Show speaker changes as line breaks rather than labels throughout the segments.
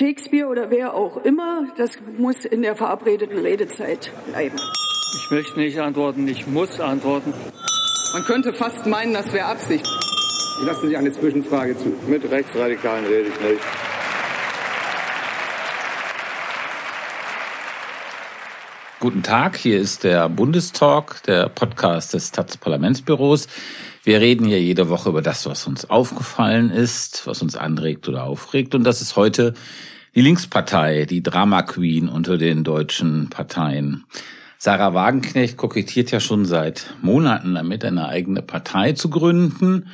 Shakespeare oder wer auch immer, das muss in der verabredeten Redezeit bleiben.
Ich möchte nicht antworten, ich muss antworten.
Man könnte fast meinen, das wäre Absicht.
Ich lasse Sie eine Zwischenfrage zu.
Mit Rechtsradikalen rede ich nicht.
Guten Tag, hier ist der Bundestalk, der Podcast des Taz Parlamentsbüros. Wir reden hier jede Woche über das, was uns aufgefallen ist, was uns anregt oder aufregt. Und das ist heute die Linkspartei, die Drama Queen unter den deutschen Parteien. Sarah Wagenknecht kokettiert ja schon seit Monaten damit, eine eigene Partei zu gründen.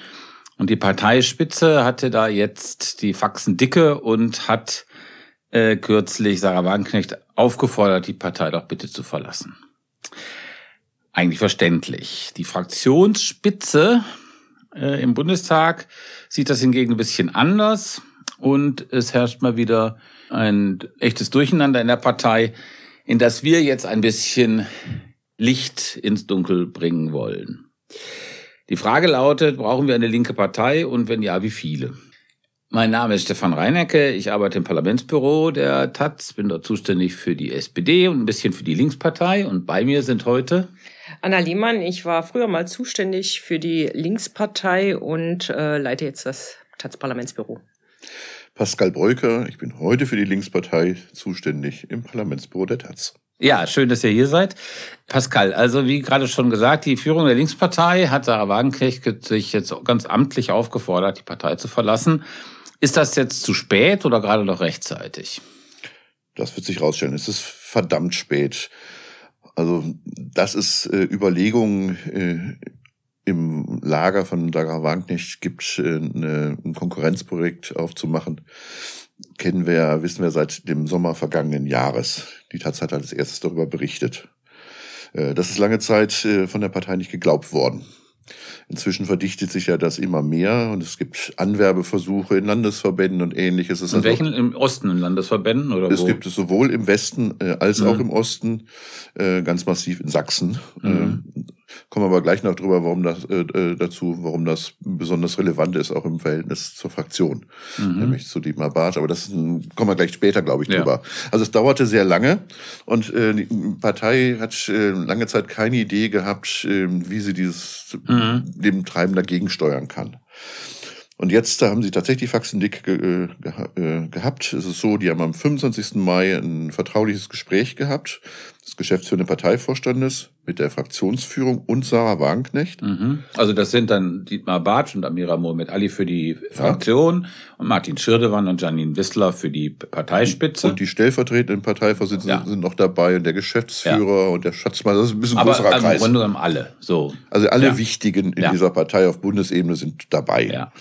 Und die Parteispitze hatte da jetzt die Faxen dicke und hat äh, kürzlich Sarah Wagenknecht aufgefordert, die Partei doch bitte zu verlassen. Eigentlich verständlich. Die Fraktionsspitze äh, im Bundestag sieht das hingegen ein bisschen anders und es herrscht mal wieder ein echtes Durcheinander in der Partei, in das wir jetzt ein bisschen Licht ins Dunkel bringen wollen. Die Frage lautet, brauchen wir eine linke Partei und wenn ja, wie viele? Mein Name ist Stefan Reinecke. Ich arbeite im Parlamentsbüro der Taz, bin dort zuständig für die SPD und ein bisschen für die Linkspartei. Und bei mir sind heute
Anna Lehmann. Ich war früher mal zuständig für die Linkspartei und äh, leite jetzt das Taz-Parlamentsbüro.
Pascal Breuker. Ich bin heute für die Linkspartei zuständig im Parlamentsbüro der Taz.
Ja, schön, dass ihr hier seid. Pascal, also wie gerade schon gesagt, die Führung der Linkspartei hat Sarah Wagenknecht sich jetzt ganz amtlich aufgefordert, die Partei zu verlassen. Ist das jetzt zu spät oder gerade noch rechtzeitig?
Das wird sich rausstellen. Es ist verdammt spät. Also dass es äh, Überlegungen äh, im Lager von Dagra Wagenknecht gibt, äh, eine, ein Konkurrenzprojekt aufzumachen, kennen wir, wissen wir seit dem Sommer vergangenen Jahres. Die Taz hat als erstes darüber berichtet. Äh, das ist lange Zeit äh, von der Partei nicht geglaubt worden. Inzwischen verdichtet sich ja das immer mehr und es gibt Anwerbeversuche in Landesverbänden und ähnliches.
in also, welchen? Im Osten in Landesverbänden oder
Es
wo?
gibt es sowohl im Westen äh, als mhm. auch im Osten, äh, ganz massiv in Sachsen. Mhm. Äh, kommen wir aber gleich noch drüber, warum das äh, äh, dazu, warum das besonders relevant ist, auch im Verhältnis zur Fraktion, mhm. nämlich zu Dietmar Bartsch. Aber das kommen wir gleich später, glaube ich, drüber. Ja. Also es dauerte sehr lange und äh, die Partei hat äh, lange Zeit keine Idee gehabt, äh, wie sie dieses mhm. dem Treiben dagegen steuern kann. Und jetzt da haben sie tatsächlich Faxen dick ge, ge, äh, gehabt. Es ist so, die haben am 25. Mai ein vertrauliches Gespräch gehabt des geschäftsführenden Parteivorstandes mit der Fraktionsführung und Sarah Wagenknecht.
Mhm. Also das sind dann Dietmar Bartsch und Amira Mohamed Ali für die Fraktion ja. und Martin Schirdewan und Janine Wissler für die Parteispitze.
Und die stellvertretenden Parteivorsitzenden ja. sind noch dabei und der Geschäftsführer ja. und der Schatzmeister. Das ist ein bisschen
Aber
größerer
also Kreis. Aber im alle. So.
Also alle Wichtigen in dieser Partei auf Bundesebene sind dabei. Ja.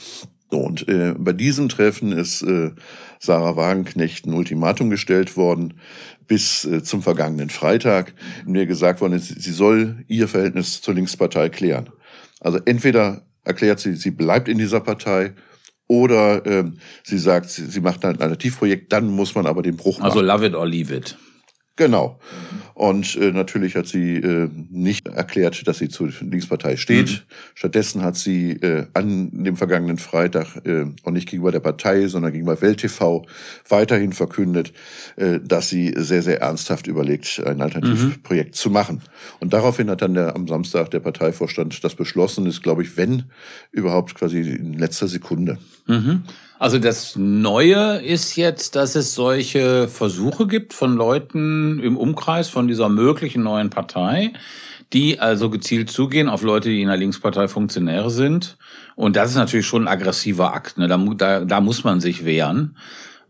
Und äh, bei diesem Treffen ist äh, Sarah Wagenknecht ein Ultimatum gestellt worden bis äh, zum vergangenen Freitag, in mir gesagt worden ist, sie soll ihr Verhältnis zur Linkspartei klären. Also entweder erklärt sie, sie bleibt in dieser Partei oder äh, sie sagt, sie, sie macht ein Alternativprojekt, dann muss man aber den Bruch
also machen. Also love it or leave it.
Genau. Und äh, natürlich hat sie äh, nicht erklärt, dass sie zur Linkspartei steht. Mhm. Stattdessen hat sie äh, an dem vergangenen Freitag äh, auch nicht gegenüber der Partei, sondern gegenüber Welt TV weiterhin verkündet, äh, dass sie sehr, sehr ernsthaft überlegt, ein Alternativprojekt mhm. zu machen. Und daraufhin hat dann der, am Samstag der Parteivorstand das beschlossen, ist, glaube ich, wenn überhaupt quasi in letzter Sekunde.
Mhm. Also das Neue ist jetzt, dass es solche Versuche gibt von Leuten im Umkreis von dieser möglichen neuen Partei, die also gezielt zugehen auf Leute, die in der Linkspartei Funktionäre sind. Und das ist natürlich schon ein aggressiver Akt. Ne? Da, da, da muss man sich wehren.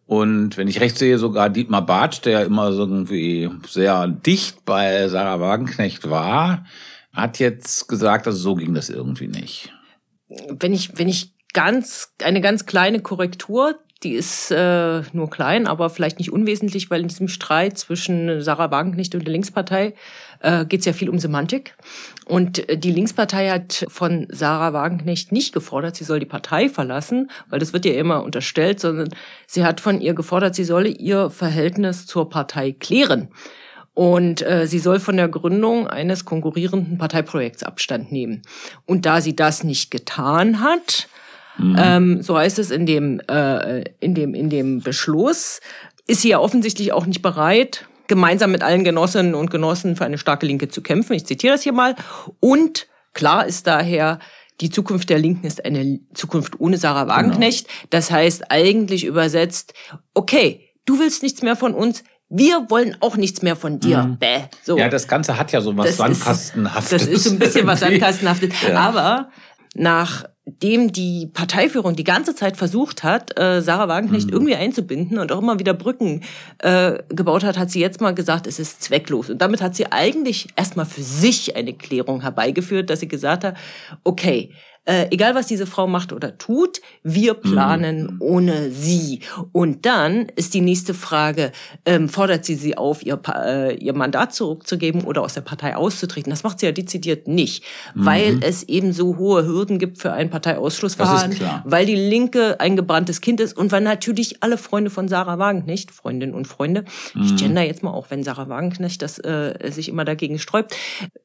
Und wenn ich recht sehe, sogar Dietmar Bartsch, der immer so irgendwie sehr dicht bei Sarah Wagenknecht war, hat jetzt gesagt, also so ging das irgendwie nicht.
Wenn ich, wenn ich ganz, eine ganz kleine Korrektur. Die ist äh, nur klein, aber vielleicht nicht unwesentlich, weil in diesem Streit zwischen Sarah Wagenknecht und der Linkspartei äh, geht es ja viel um Semantik. Und äh, die Linkspartei hat von Sarah Wagenknecht nicht gefordert, sie soll die Partei verlassen, weil das wird ihr immer unterstellt, sondern sie hat von ihr gefordert, sie solle ihr Verhältnis zur Partei klären. Und äh, sie soll von der Gründung eines konkurrierenden Parteiprojekts Abstand nehmen. Und da sie das nicht getan hat, Mhm. Ähm, so heißt es in dem, äh, in dem, in dem Beschluss. Ist sie ja offensichtlich auch nicht bereit, gemeinsam mit allen Genossinnen und Genossen für eine starke Linke zu kämpfen. Ich zitiere das hier mal. Und klar ist daher, die Zukunft der Linken ist eine Zukunft ohne Sarah Wagenknecht. Genau. Das heißt eigentlich übersetzt, okay, du willst nichts mehr von uns, wir wollen auch nichts mehr von dir. Mhm. Bäh.
So. Ja, das Ganze hat ja so was das Sandkastenhaftes.
Ist, das ist so ein bisschen was Sandkastenhaftes. Ja. Aber nachdem die Parteiführung die ganze Zeit versucht hat, äh, Sarah Wagenknecht mhm. irgendwie einzubinden und auch immer wieder Brücken äh, gebaut hat, hat sie jetzt mal gesagt, es ist zwecklos. Und damit hat sie eigentlich erstmal für sich eine Klärung herbeigeführt, dass sie gesagt hat, okay, äh, egal was diese Frau macht oder tut, wir planen mhm. ohne sie. Und dann ist die nächste Frage, ähm, fordert sie sie auf, ihr, äh, ihr Mandat zurückzugeben oder aus der Partei auszutreten? Das macht sie ja dezidiert nicht, mhm. weil es eben so hohe Hürden gibt für ein Parteiausschlussverfahren, weil die Linke ein gebranntes Kind ist und weil natürlich alle Freunde von Sarah Wagenknecht, Freundinnen und Freunde, mhm. ich gender jetzt mal auch, wenn Sarah Wagenknecht das äh, sich immer dagegen sträubt,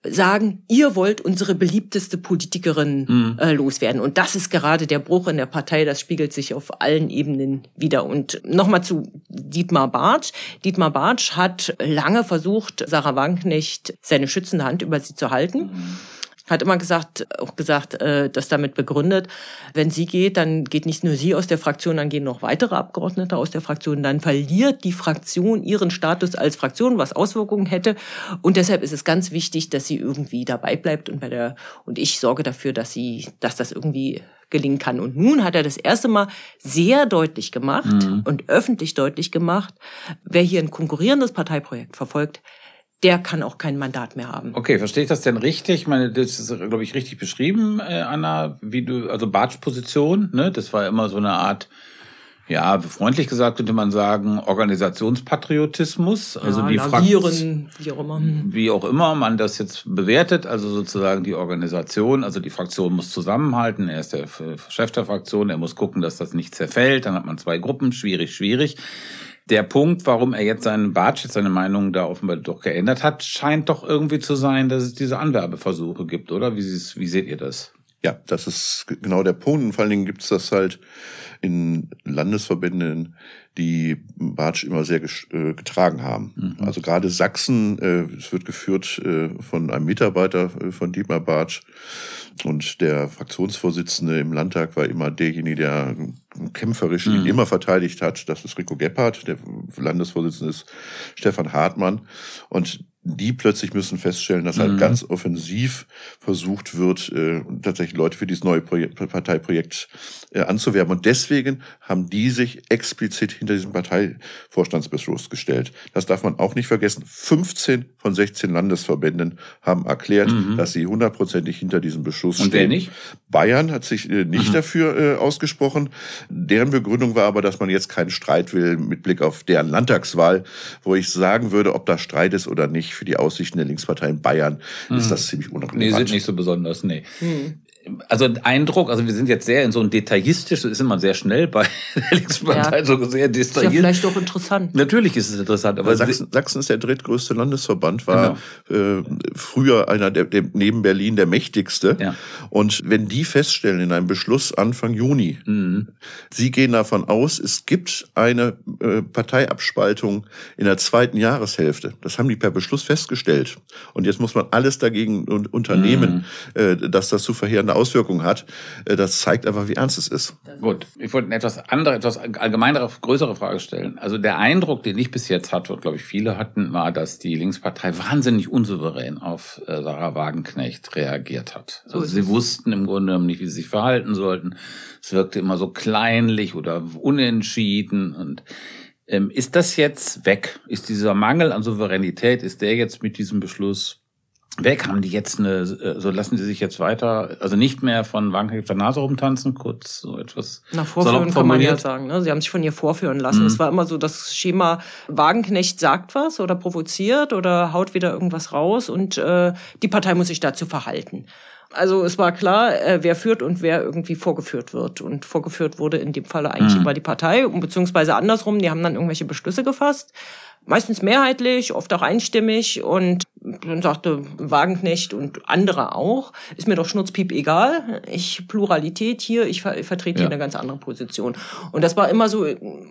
sagen, ihr wollt unsere beliebteste Politikerin mhm. äh, loswerden. Und das ist gerade der Bruch in der Partei, das spiegelt sich auf allen Ebenen wieder. Und nochmal zu Dietmar Bartsch. Dietmar Bartsch hat lange versucht, Sarah Wagenknecht seine schützende Hand über sie zu halten. Mhm hat immer gesagt, auch gesagt, äh, das damit begründet, wenn sie geht, dann geht nicht nur sie aus der Fraktion, dann gehen noch weitere Abgeordnete aus der Fraktion, dann verliert die Fraktion ihren Status als Fraktion, was Auswirkungen hätte. Und deshalb ist es ganz wichtig, dass sie irgendwie dabei bleibt und bei der, und ich sorge dafür, dass sie, dass das irgendwie gelingen kann. Und nun hat er das erste Mal sehr deutlich gemacht mhm. und öffentlich deutlich gemacht, wer hier ein konkurrierendes Parteiprojekt verfolgt, der kann auch kein Mandat mehr haben.
Okay, verstehe ich das denn richtig? Ich meine, das ist, glaube ich, richtig beschrieben, äh, Anna, wie du, also Bartsch Position, ne? Das war immer so eine Art, ja, freundlich gesagt könnte man sagen, Organisationspatriotismus. Also ja, die Fraktion, wie auch immer. Wie auch immer man das jetzt bewertet, also sozusagen die Organisation, also die Fraktion muss zusammenhalten. Er ist der Chef der Fraktion, er muss gucken, dass das nicht zerfällt. Dann hat man zwei Gruppen, schwierig, schwierig der Punkt, warum er jetzt seinen Bartsch, jetzt seine Meinung da offenbar doch geändert hat, scheint doch irgendwie zu sein, dass es diese Anwerbeversuche gibt, oder? Wie, wie seht ihr das?
Ja, das ist genau der Punkt. Und vor allen Dingen gibt's das halt in Landesverbänden, die Bartsch immer sehr äh, getragen haben. Mhm. Also gerade Sachsen, äh, es wird geführt äh, von einem Mitarbeiter von Dietmar Bartsch. Und der Fraktionsvorsitzende im Landtag war immer derjenige, der kämpferisch mhm. immer verteidigt hat. Das ist Rico Gebhardt. Der Landesvorsitzende ist Stefan Hartmann. Und die plötzlich müssen feststellen, dass halt mhm. ganz offensiv versucht wird, äh, tatsächlich Leute für dieses neue Projekt, Parteiprojekt äh, anzuwerben. Und deswegen haben die sich explizit hinter diesem Parteivorstandsbeschluss gestellt. Das darf man auch nicht vergessen. 15 von 16 Landesverbänden haben erklärt, mhm. dass sie hundertprozentig hinter diesem Beschluss stehen.
Und wer nicht?
Bayern hat sich äh, nicht mhm. dafür äh, ausgesprochen. Deren Begründung war aber, dass man jetzt keinen Streit will mit Blick auf deren Landtagswahl, wo ich sagen würde, ob da Streit ist oder nicht für die Aussichten der Linkspartei in Bayern mhm. ist das ziemlich unrelevant.
Nee, sind nicht so besonders, nee. Mhm also Eindruck, also wir sind jetzt sehr in so ein detaillistisch, das ist immer sehr schnell bei der Linkspartei, ja. so sehr detailliert. Ist ja
vielleicht auch interessant.
Natürlich ist es interessant, aber
Sachsen, Sachsen ist der drittgrößte Landesverband, war genau. äh, früher einer der, der, neben Berlin der mächtigste. Ja. Und wenn die feststellen in einem Beschluss Anfang Juni, mhm. sie gehen davon aus, es gibt eine äh, Parteiabspaltung in der zweiten Jahreshälfte. Das haben die per Beschluss festgestellt. Und jetzt muss man alles dagegen unternehmen, mhm. äh, dass das zu verheerende eine Auswirkung hat, äh, das zeigt einfach, wie ernst es ist.
Gut, ich wollte eine etwas andere, etwas allgemeinere, größere Frage stellen. Also der Eindruck, den ich bis jetzt hatte, und glaube ich viele hatten, war, dass die Linkspartei wahnsinnig unsouverän auf äh, Sarah Wagenknecht reagiert hat. Also sie wussten im Grunde genommen nicht, wie sie sich verhalten sollten. Es wirkte immer so kleinlich oder unentschieden und ähm, ist das jetzt weg? Ist dieser Mangel an Souveränität, ist der jetzt mit diesem Beschluss weg? Haben die jetzt eine, äh, so lassen die sich jetzt weiter, also nicht mehr von Wagenknecht der Nase rumtanzen, kurz so etwas.
Na, vorführen kann man ja sagen, ne? Sie haben sich von ihr vorführen lassen. Mhm. Es war immer so das Schema, Wagenknecht sagt was oder provoziert oder haut wieder irgendwas raus und äh, die Partei muss sich dazu verhalten. Also es war klar, äh, wer führt und wer irgendwie vorgeführt wird. Und vorgeführt wurde in dem Falle eigentlich mhm. immer die Partei, beziehungsweise andersrum, die haben dann irgendwelche Beschlüsse gefasst meistens mehrheitlich, oft auch einstimmig und dann sagte Wagenknecht und andere auch, ist mir doch schnurzpiep egal. Ich Pluralität hier, ich, ver vertrete ja. hier eine ganz andere Position. Und das war immer so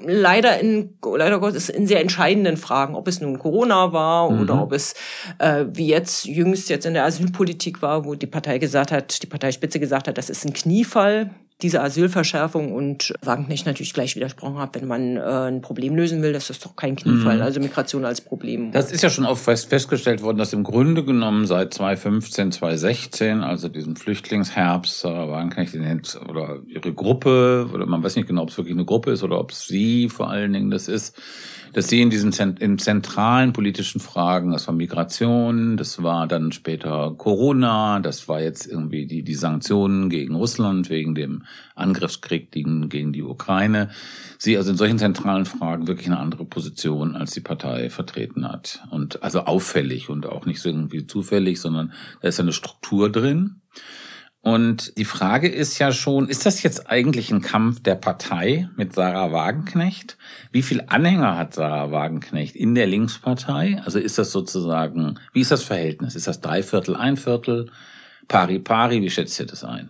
leider in leider Gottes in sehr entscheidenden Fragen, ob es nun Corona war mhm. oder ob es äh, wie jetzt jüngst jetzt in der Asylpolitik war, wo die Partei gesagt hat, die Parteispitze gesagt hat, das ist ein Kniefall diese Asylverschärfung und Wagenknecht natürlich gleich widersprochen hat, wenn man äh, ein Problem lösen will, das ist doch kein Kniefall, mhm. also Migration als Problem.
Das ist ja schon oft fest festgestellt worden, dass im Grunde genommen seit 2015, 2016, also diesem Flüchtlingsherbst, Sarah Wagenknecht oder ihre Gruppe, oder man weiß nicht genau, ob es wirklich eine Gruppe ist oder ob es sie vor allen Dingen das ist, dass sie in diesen in zentralen politischen Fragen, das war Migration, das war dann später Corona, das war jetzt irgendwie die, die Sanktionen gegen Russland wegen dem Angriffskrieg gegen, gegen die Ukraine, sie also in solchen zentralen Fragen wirklich eine andere Position als die Partei vertreten hat. Und also auffällig und auch nicht so irgendwie zufällig, sondern da ist eine Struktur drin. Und die Frage ist ja schon, ist das jetzt eigentlich ein Kampf der Partei mit Sarah Wagenknecht? Wie viel Anhänger hat Sarah Wagenknecht in der Linkspartei? Also ist das sozusagen, wie ist das Verhältnis? Ist das drei Viertel, ein Viertel, pari pari? Wie schätzt ihr das ein?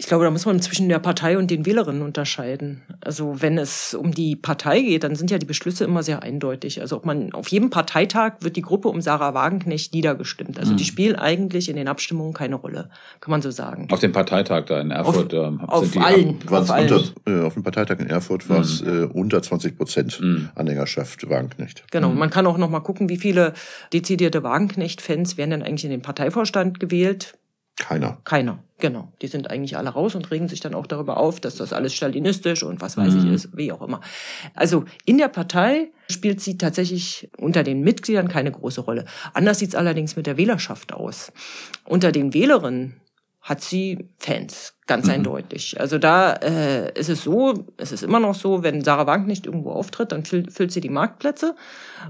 Ich glaube, da muss man zwischen der Partei und den Wählerinnen unterscheiden. Also wenn es um die Partei geht, dann sind ja die Beschlüsse immer sehr eindeutig. Also ob man auf jedem Parteitag wird die Gruppe um Sarah Wagenknecht niedergestimmt. Also mhm. die spielen eigentlich in den Abstimmungen keine Rolle, kann man so sagen.
Auf dem Parteitag da in Erfurt
auf, ähm, auf allen.
Auf, allen. Unter, äh, auf dem Parteitag in Erfurt war es mhm. äh, unter 20 Prozent mhm. Anhängerschaft Wagenknecht.
Genau. Mhm. Man kann auch noch mal gucken, wie viele dezidierte Wagenknecht-Fans werden denn eigentlich in den Parteivorstand gewählt.
Keiner.
Keiner, genau. Die sind eigentlich alle raus und regen sich dann auch darüber auf, dass das alles stalinistisch und was weiß mhm. ich ist, wie auch immer. Also in der Partei spielt sie tatsächlich unter den Mitgliedern keine große Rolle. Anders sieht es allerdings mit der Wählerschaft aus. Unter den Wählerinnen hat sie Fans, ganz mhm. eindeutig. Also da äh, ist es so, es ist immer noch so, wenn Sarah Wank nicht irgendwo auftritt, dann füllt, füllt sie die Marktplätze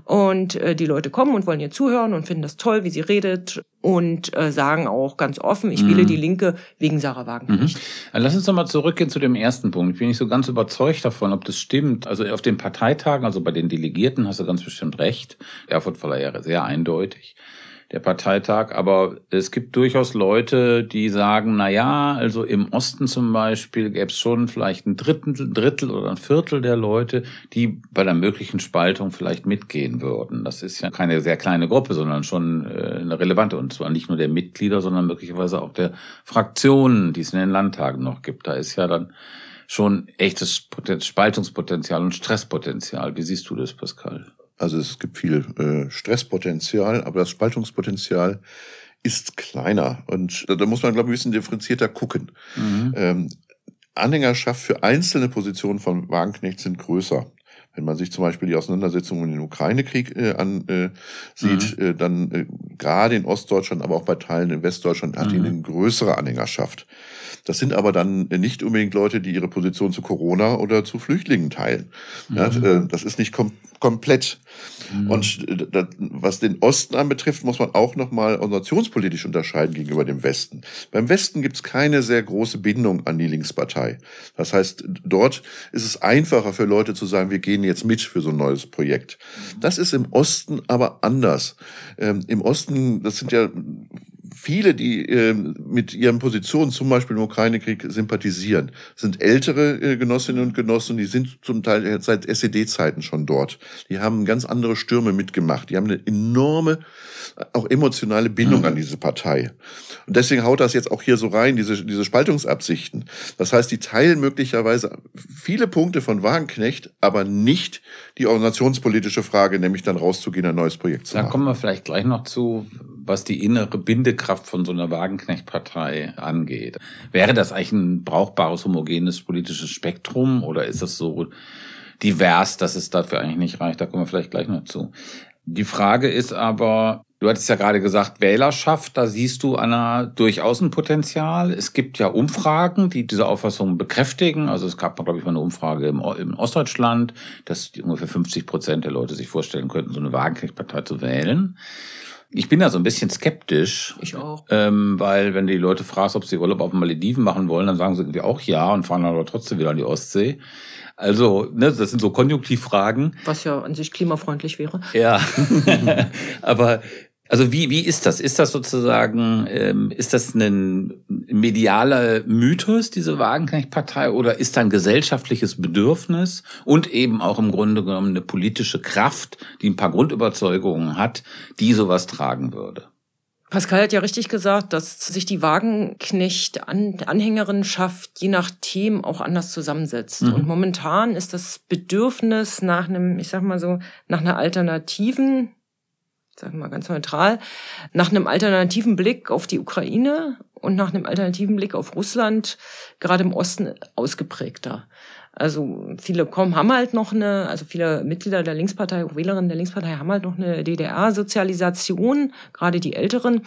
und äh, die Leute kommen und wollen ihr zuhören und finden das toll, wie sie redet und äh, sagen auch ganz offen, ich wähle mhm. die Linke wegen Sarah Wagenknecht.
Mhm. Lass uns noch mal zurückgehen zu dem ersten Punkt. Ich bin nicht so ganz überzeugt davon, ob das stimmt. Also auf den Parteitagen, also bei den Delegierten hast du ganz bestimmt recht. Erfurt war ja sehr eindeutig der Parteitag. Aber es gibt durchaus Leute, die sagen, na ja, also im Osten zum Beispiel gäbe es schon vielleicht ein Drittel, Drittel oder ein Viertel der Leute, die bei der möglichen Spaltung vielleicht mitgehen würden. Das ist ja keine sehr kleine Gruppe, sondern schon äh, eine relevante. Und zwar nicht nur der Mitglieder, sondern möglicherweise auch der Fraktionen, die es in den Landtagen noch gibt. Da ist ja dann schon echtes Spaltungspotenzial und Stresspotenzial. Wie siehst du das, Pascal?
Also es gibt viel äh, Stresspotenzial, aber das Spaltungspotenzial ist kleiner. Und da, muss man, glaube ich, ein bisschen differenzierter gucken. Mhm. Ähm, Anhängerschaft für einzelne Positionen von Wagenknecht sind größer. Wenn man sich zum Beispiel die Auseinandersetzungen in den Ukraine-Krieg äh, ansieht, mhm. äh, dann äh, gerade in Ostdeutschland, aber auch bei Teilen in Westdeutschland hat mhm. eine größere Anhängerschaft. Das sind aber dann nicht unbedingt Leute, die ihre Position zu Corona oder zu Flüchtlingen teilen. Mhm. Ja, äh, das ist nicht kom komplett. Mhm. Und äh, was den Osten anbetrifft, muss man auch nochmal organisationspolitisch unterscheiden gegenüber dem Westen. Beim Westen gibt es keine sehr große Bindung an die Linkspartei. Das heißt, dort ist es einfacher für Leute zu sagen, wir gehen jetzt mit für so ein neues Projekt. Das ist im Osten aber anders. Ähm, Im Osten, das sind ja viele, die äh, mit ihren Positionen zum Beispiel im Ukraine-Krieg sympathisieren, sind ältere äh, Genossinnen und Genossen, die sind zum Teil seit SED-Zeiten schon dort. Die haben ganz andere Stürme mitgemacht. Die haben eine enorme, auch emotionale Bindung mhm. an diese Partei. Und deswegen haut das jetzt auch hier so rein, diese, diese Spaltungsabsichten. Das heißt, die teilen möglicherweise viele Punkte von Wagenknecht, aber nicht die organisationspolitische Frage, nämlich dann rauszugehen, ein neues Projekt zu
da machen. Da kommen wir vielleicht gleich noch zu, was die innere Bindekraft von so einer Wagenknecht-Partei angeht. Wäre das eigentlich ein brauchbares, homogenes politisches Spektrum oder ist das so divers, dass es dafür eigentlich nicht reicht? Da kommen wir vielleicht gleich noch zu. Die Frage ist aber, du hattest ja gerade gesagt, Wählerschaft, da siehst du Anna durchaus ein Potenzial. Es gibt ja Umfragen, die diese Auffassung bekräftigen. Also es gab, glaube ich, mal eine Umfrage im, im Ostdeutschland, dass ungefähr 50 Prozent der Leute sich vorstellen könnten, so eine Wagenknecht-Partei zu wählen. Ich bin da so ein bisschen skeptisch.
Ich auch.
Ähm, weil wenn du die Leute fragst, ob sie Urlaub auf den Malediven machen wollen, dann sagen sie irgendwie auch ja und fahren dann aber trotzdem wieder an die Ostsee. Also, ne, das sind so Konjunktivfragen.
Was ja an sich klimafreundlich wäre.
Ja, aber also wie, wie ist das? Ist das sozusagen, ähm, ist das ein medialer Mythos, diese Wagenknecht-Partei, oder ist da ein gesellschaftliches Bedürfnis und eben auch im Grunde genommen eine politische Kraft, die ein paar Grundüberzeugungen hat, die sowas tragen würde?
Pascal hat ja richtig gesagt, dass sich die Wagenknecht-Anhängerinnenschaft je nach Themen auch anders zusammensetzt. Mhm. Und momentan ist das Bedürfnis nach einem, ich sag mal so, nach einer alternativen sagen wir mal ganz neutral, nach einem alternativen Blick auf die Ukraine und nach einem alternativen Blick auf Russland gerade im Osten ausgeprägter. Also viele kommen, haben halt noch eine, also viele Mitglieder der Linkspartei, Wählerinnen der Linkspartei haben halt noch eine DDR-Sozialisation, gerade die Älteren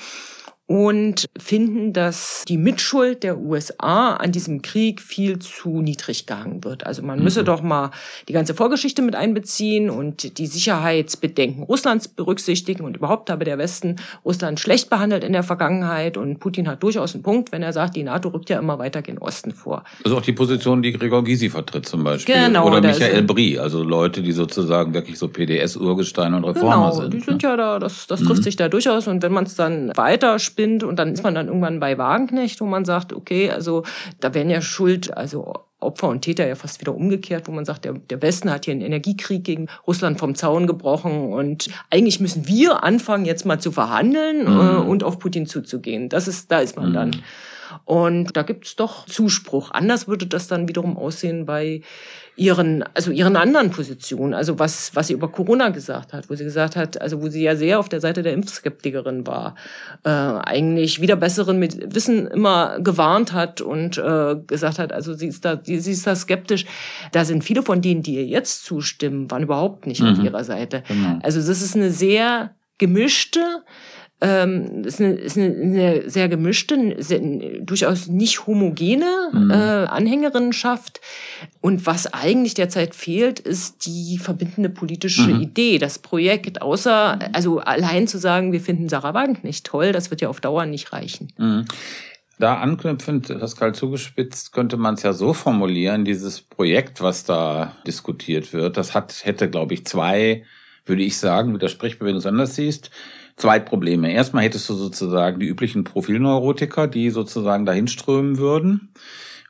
und finden, dass die Mitschuld der USA an diesem Krieg viel zu niedrig gehangen wird. Also man müsse mhm. doch mal die ganze Vorgeschichte mit einbeziehen und die Sicherheitsbedenken Russlands berücksichtigen und überhaupt habe der Westen Russland schlecht behandelt in der Vergangenheit und Putin hat durchaus einen Punkt, wenn er sagt, die NATO rückt ja immer weiter gen Osten vor.
Also auch die Position, die Gregor Gysi vertritt zum Beispiel. Genau, Oder Michael Brie, also Leute, die sozusagen wirklich so PDS-Urgesteine und Reformer
genau,
sind.
die sind ne? ja da, das, das trifft mhm. sich da durchaus und wenn man es dann weiter spinnt und dann ist man dann irgendwann bei Wagenknecht, wo man sagt, okay, also da werden ja Schuld, also Opfer und Täter ja fast wieder umgekehrt, wo man sagt, der, der Westen hat hier einen Energiekrieg gegen Russland vom Zaun gebrochen und eigentlich müssen wir anfangen, jetzt mal zu verhandeln mhm. äh, und auf Putin zuzugehen. Das ist, da ist man mhm. dann. Und da gibt's doch Zuspruch. Anders würde das dann wiederum aussehen bei ihren, also ihren anderen Positionen. Also was, was sie über Corona gesagt hat, wo sie gesagt hat, also wo sie ja sehr auf der Seite der Impfskeptikerin war, äh, eigentlich wieder besseren mit Wissen immer gewarnt hat und äh, gesagt hat, also sie ist da, sie ist da skeptisch. Da sind viele von denen, die ihr jetzt zustimmen, waren überhaupt nicht mhm. auf ihrer Seite. Genau. Also das ist eine sehr gemischte, ähm, ist eine, ist eine, sehr gemischte, sehr, durchaus nicht homogene mhm. äh, Anhängerinnenschaft. Und was eigentlich derzeit fehlt, ist die verbindende politische mhm. Idee, das Projekt. Außer, also allein zu sagen, wir finden Sarah Wagenknecht toll, das wird ja auf Dauer nicht reichen.
Mhm. Da anknüpfend, Pascal zugespitzt, könnte man es ja so formulieren, dieses Projekt, was da diskutiert wird, das hat, hätte, glaube ich, zwei, würde ich sagen, widerspricht mir, wenn du es anders siehst zwei Probleme. Erstmal hättest du sozusagen die üblichen Profilneurotiker, die sozusagen dahin strömen würden.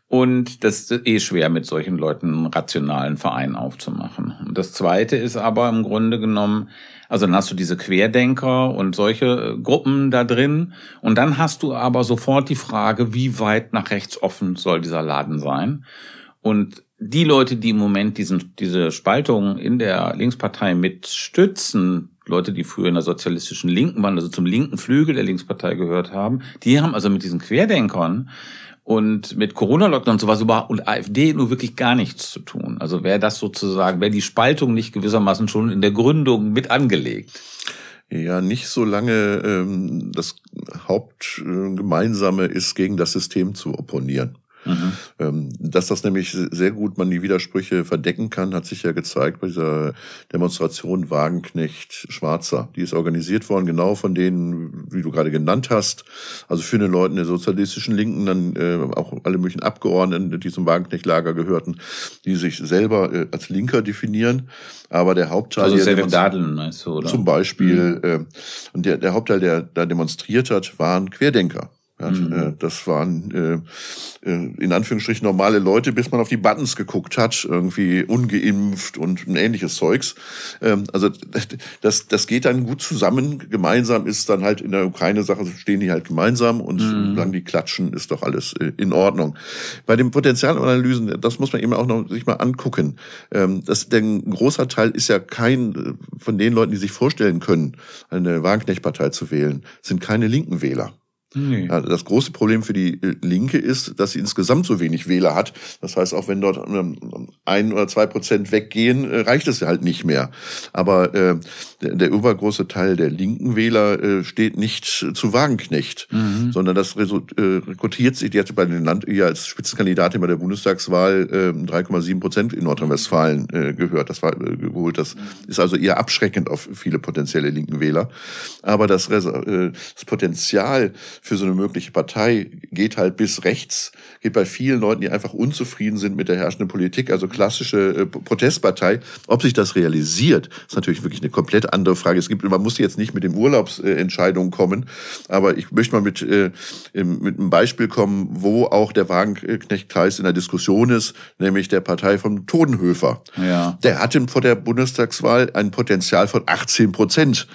Und das ist eh schwer, mit solchen Leuten einen rationalen Verein aufzumachen. Und das Zweite ist aber im Grunde genommen, also dann hast du diese Querdenker und solche äh, Gruppen da drin. Und dann hast du aber sofort die Frage, wie weit nach rechts offen soll dieser Laden sein? Und die Leute, die im Moment diesen, diese Spaltung in der Linkspartei mitstützen, Leute, die früher in der sozialistischen Linken waren, also zum linken Flügel der Linkspartei gehört haben, die haben also mit diesen Querdenkern und mit Corona-Lockdown und sowas und AfD nur wirklich gar nichts zu tun. Also wäre das sozusagen, wäre die Spaltung nicht gewissermaßen schon in der Gründung mit angelegt.
Ja, nicht so lange ähm, das Hauptgemeinsame ist, gegen das System zu opponieren. Mhm. Ähm, dass das nämlich sehr gut man die Widersprüche verdecken kann, hat sich ja gezeigt bei dieser Demonstration Wagenknecht Schwarzer. Die ist organisiert worden, genau von denen, wie du gerade genannt hast. Also für den Leuten der sozialistischen Linken, dann äh, auch alle möglichen Abgeordneten, die zum Wagenknecht-Lager gehörten, die sich selber äh, als Linker definieren. Aber der Hauptteil.
Also der Dadeln, meinst du, oder?
Zum Beispiel. Mhm. Äh, und der, der Hauptteil, der da demonstriert hat, waren Querdenker. Mhm. Äh, das waren äh, äh, in Anführungsstrichen normale Leute, bis man auf die Buttons geguckt hat, irgendwie ungeimpft und ein ähnliches Zeugs. Ähm, also das, das geht dann gut zusammen. Gemeinsam ist dann halt in der Ukraine-Sache stehen die halt gemeinsam und mhm. solange die klatschen, ist doch alles in Ordnung. Bei den Potenzialanalysen, das muss man eben auch noch sich mal angucken. Ähm, das, denn ein großer Teil ist ja kein von den Leuten, die sich vorstellen können, eine Wagenknecht-Partei zu wählen, sind keine linken Wähler. Nee. Das große Problem für die äh, Linke ist, dass sie insgesamt so wenig Wähler hat. Das heißt, auch wenn dort ähm, ein oder zwei Prozent weggehen, äh, reicht es halt nicht mehr. Aber äh, der, der übergroße Teil der linken Wähler äh, steht nicht zu Wagenknecht, mhm. sondern das rekrutiert sich, die hat bei den Land ja als Spitzenkandidatin bei der Bundestagswahl äh, 3,7 Prozent in Nordrhein-Westfalen äh, gehört. Das war äh, geholt. Das ist also eher abschreckend auf viele potenzielle linken Wähler. Aber das, äh, das Potenzial für so eine mögliche Partei geht halt bis rechts, geht bei vielen Leuten, die einfach unzufrieden sind mit der herrschenden Politik, also klassische äh, Protestpartei. Ob sich das realisiert, ist natürlich wirklich eine komplett andere Frage. Es gibt, man muss jetzt nicht mit den Urlaubsentscheidungen kommen, aber ich möchte mal mit, äh, mit einem Beispiel kommen, wo auch der Wagenknecht-Kreis in der Diskussion ist, nämlich der Partei von Todenhöfer. Ja. Der hatte vor der Bundestagswahl ein Potenzial von 18 Prozent.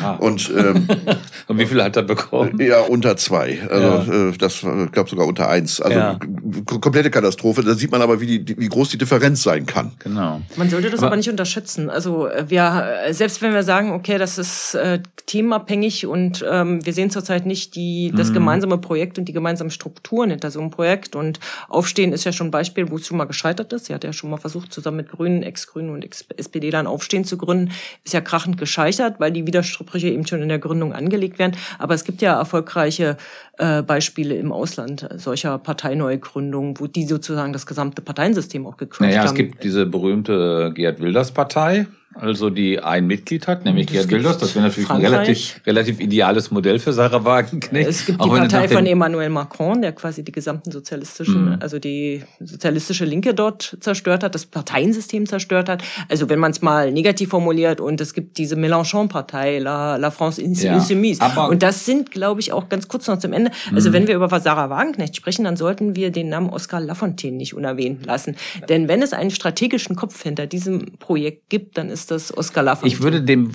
Ah. Und, ähm,
Und wie viel hat er bekommen?
Ja, unter unter zwei. Also ja. Äh, das gab sogar unter eins. Also ja. komplette Katastrophe. Da sieht man aber, wie, die, wie groß die Differenz sein kann.
Genau. Man sollte das aber, aber nicht unterschätzen. Also äh, wir, äh, selbst wenn wir sagen, okay, das ist äh, teamabhängig und ähm, wir sehen zurzeit nicht die, das mhm. gemeinsame Projekt und die gemeinsamen Strukturen hinter so einem Projekt. Und Aufstehen ist ja schon ein Beispiel, wo es schon mal gescheitert ist. Sie hat ja schon mal versucht, zusammen mit Grünen, Ex-Grünen und SPD dann Aufstehen zu gründen. Ist ja krachend gescheitert, weil die Widersprüche eben schon in der Gründung angelegt werden. Aber es gibt ja erfolgreiche zahlreiche äh, Beispiele im Ausland solcher Parteineugründungen, wo die sozusagen das gesamte Parteiensystem auch gecrashed
naja, haben. Ja, es gibt diese berühmte Gerd Wilders Partei, also die ein Mitglied hat, nämlich Gerd Wilders. Das wäre natürlich Frankreich. ein relativ, relativ ideales Modell für Sarah Wagenknecht.
Es gibt die Partei von Emmanuel Macron, der quasi die gesamten sozialistischen, mhm. also die sozialistische Linke dort zerstört hat, das Parteiensystem zerstört hat. Also wenn man es mal negativ formuliert und es gibt diese Mélenchon-Partei, La, La France Insoumise. Ja, und das sind, glaube ich, auch ganz kurz noch zum Ende. Also mhm. wenn wir über Sarah Wagenknecht sprechen, dann sollten wir den Namen Oskar Lafontaine nicht unerwähnt lassen. Denn wenn es einen strategischen Kopf hinter diesem Projekt gibt, dann ist das Oskar Lafontaine?
Ich würde dem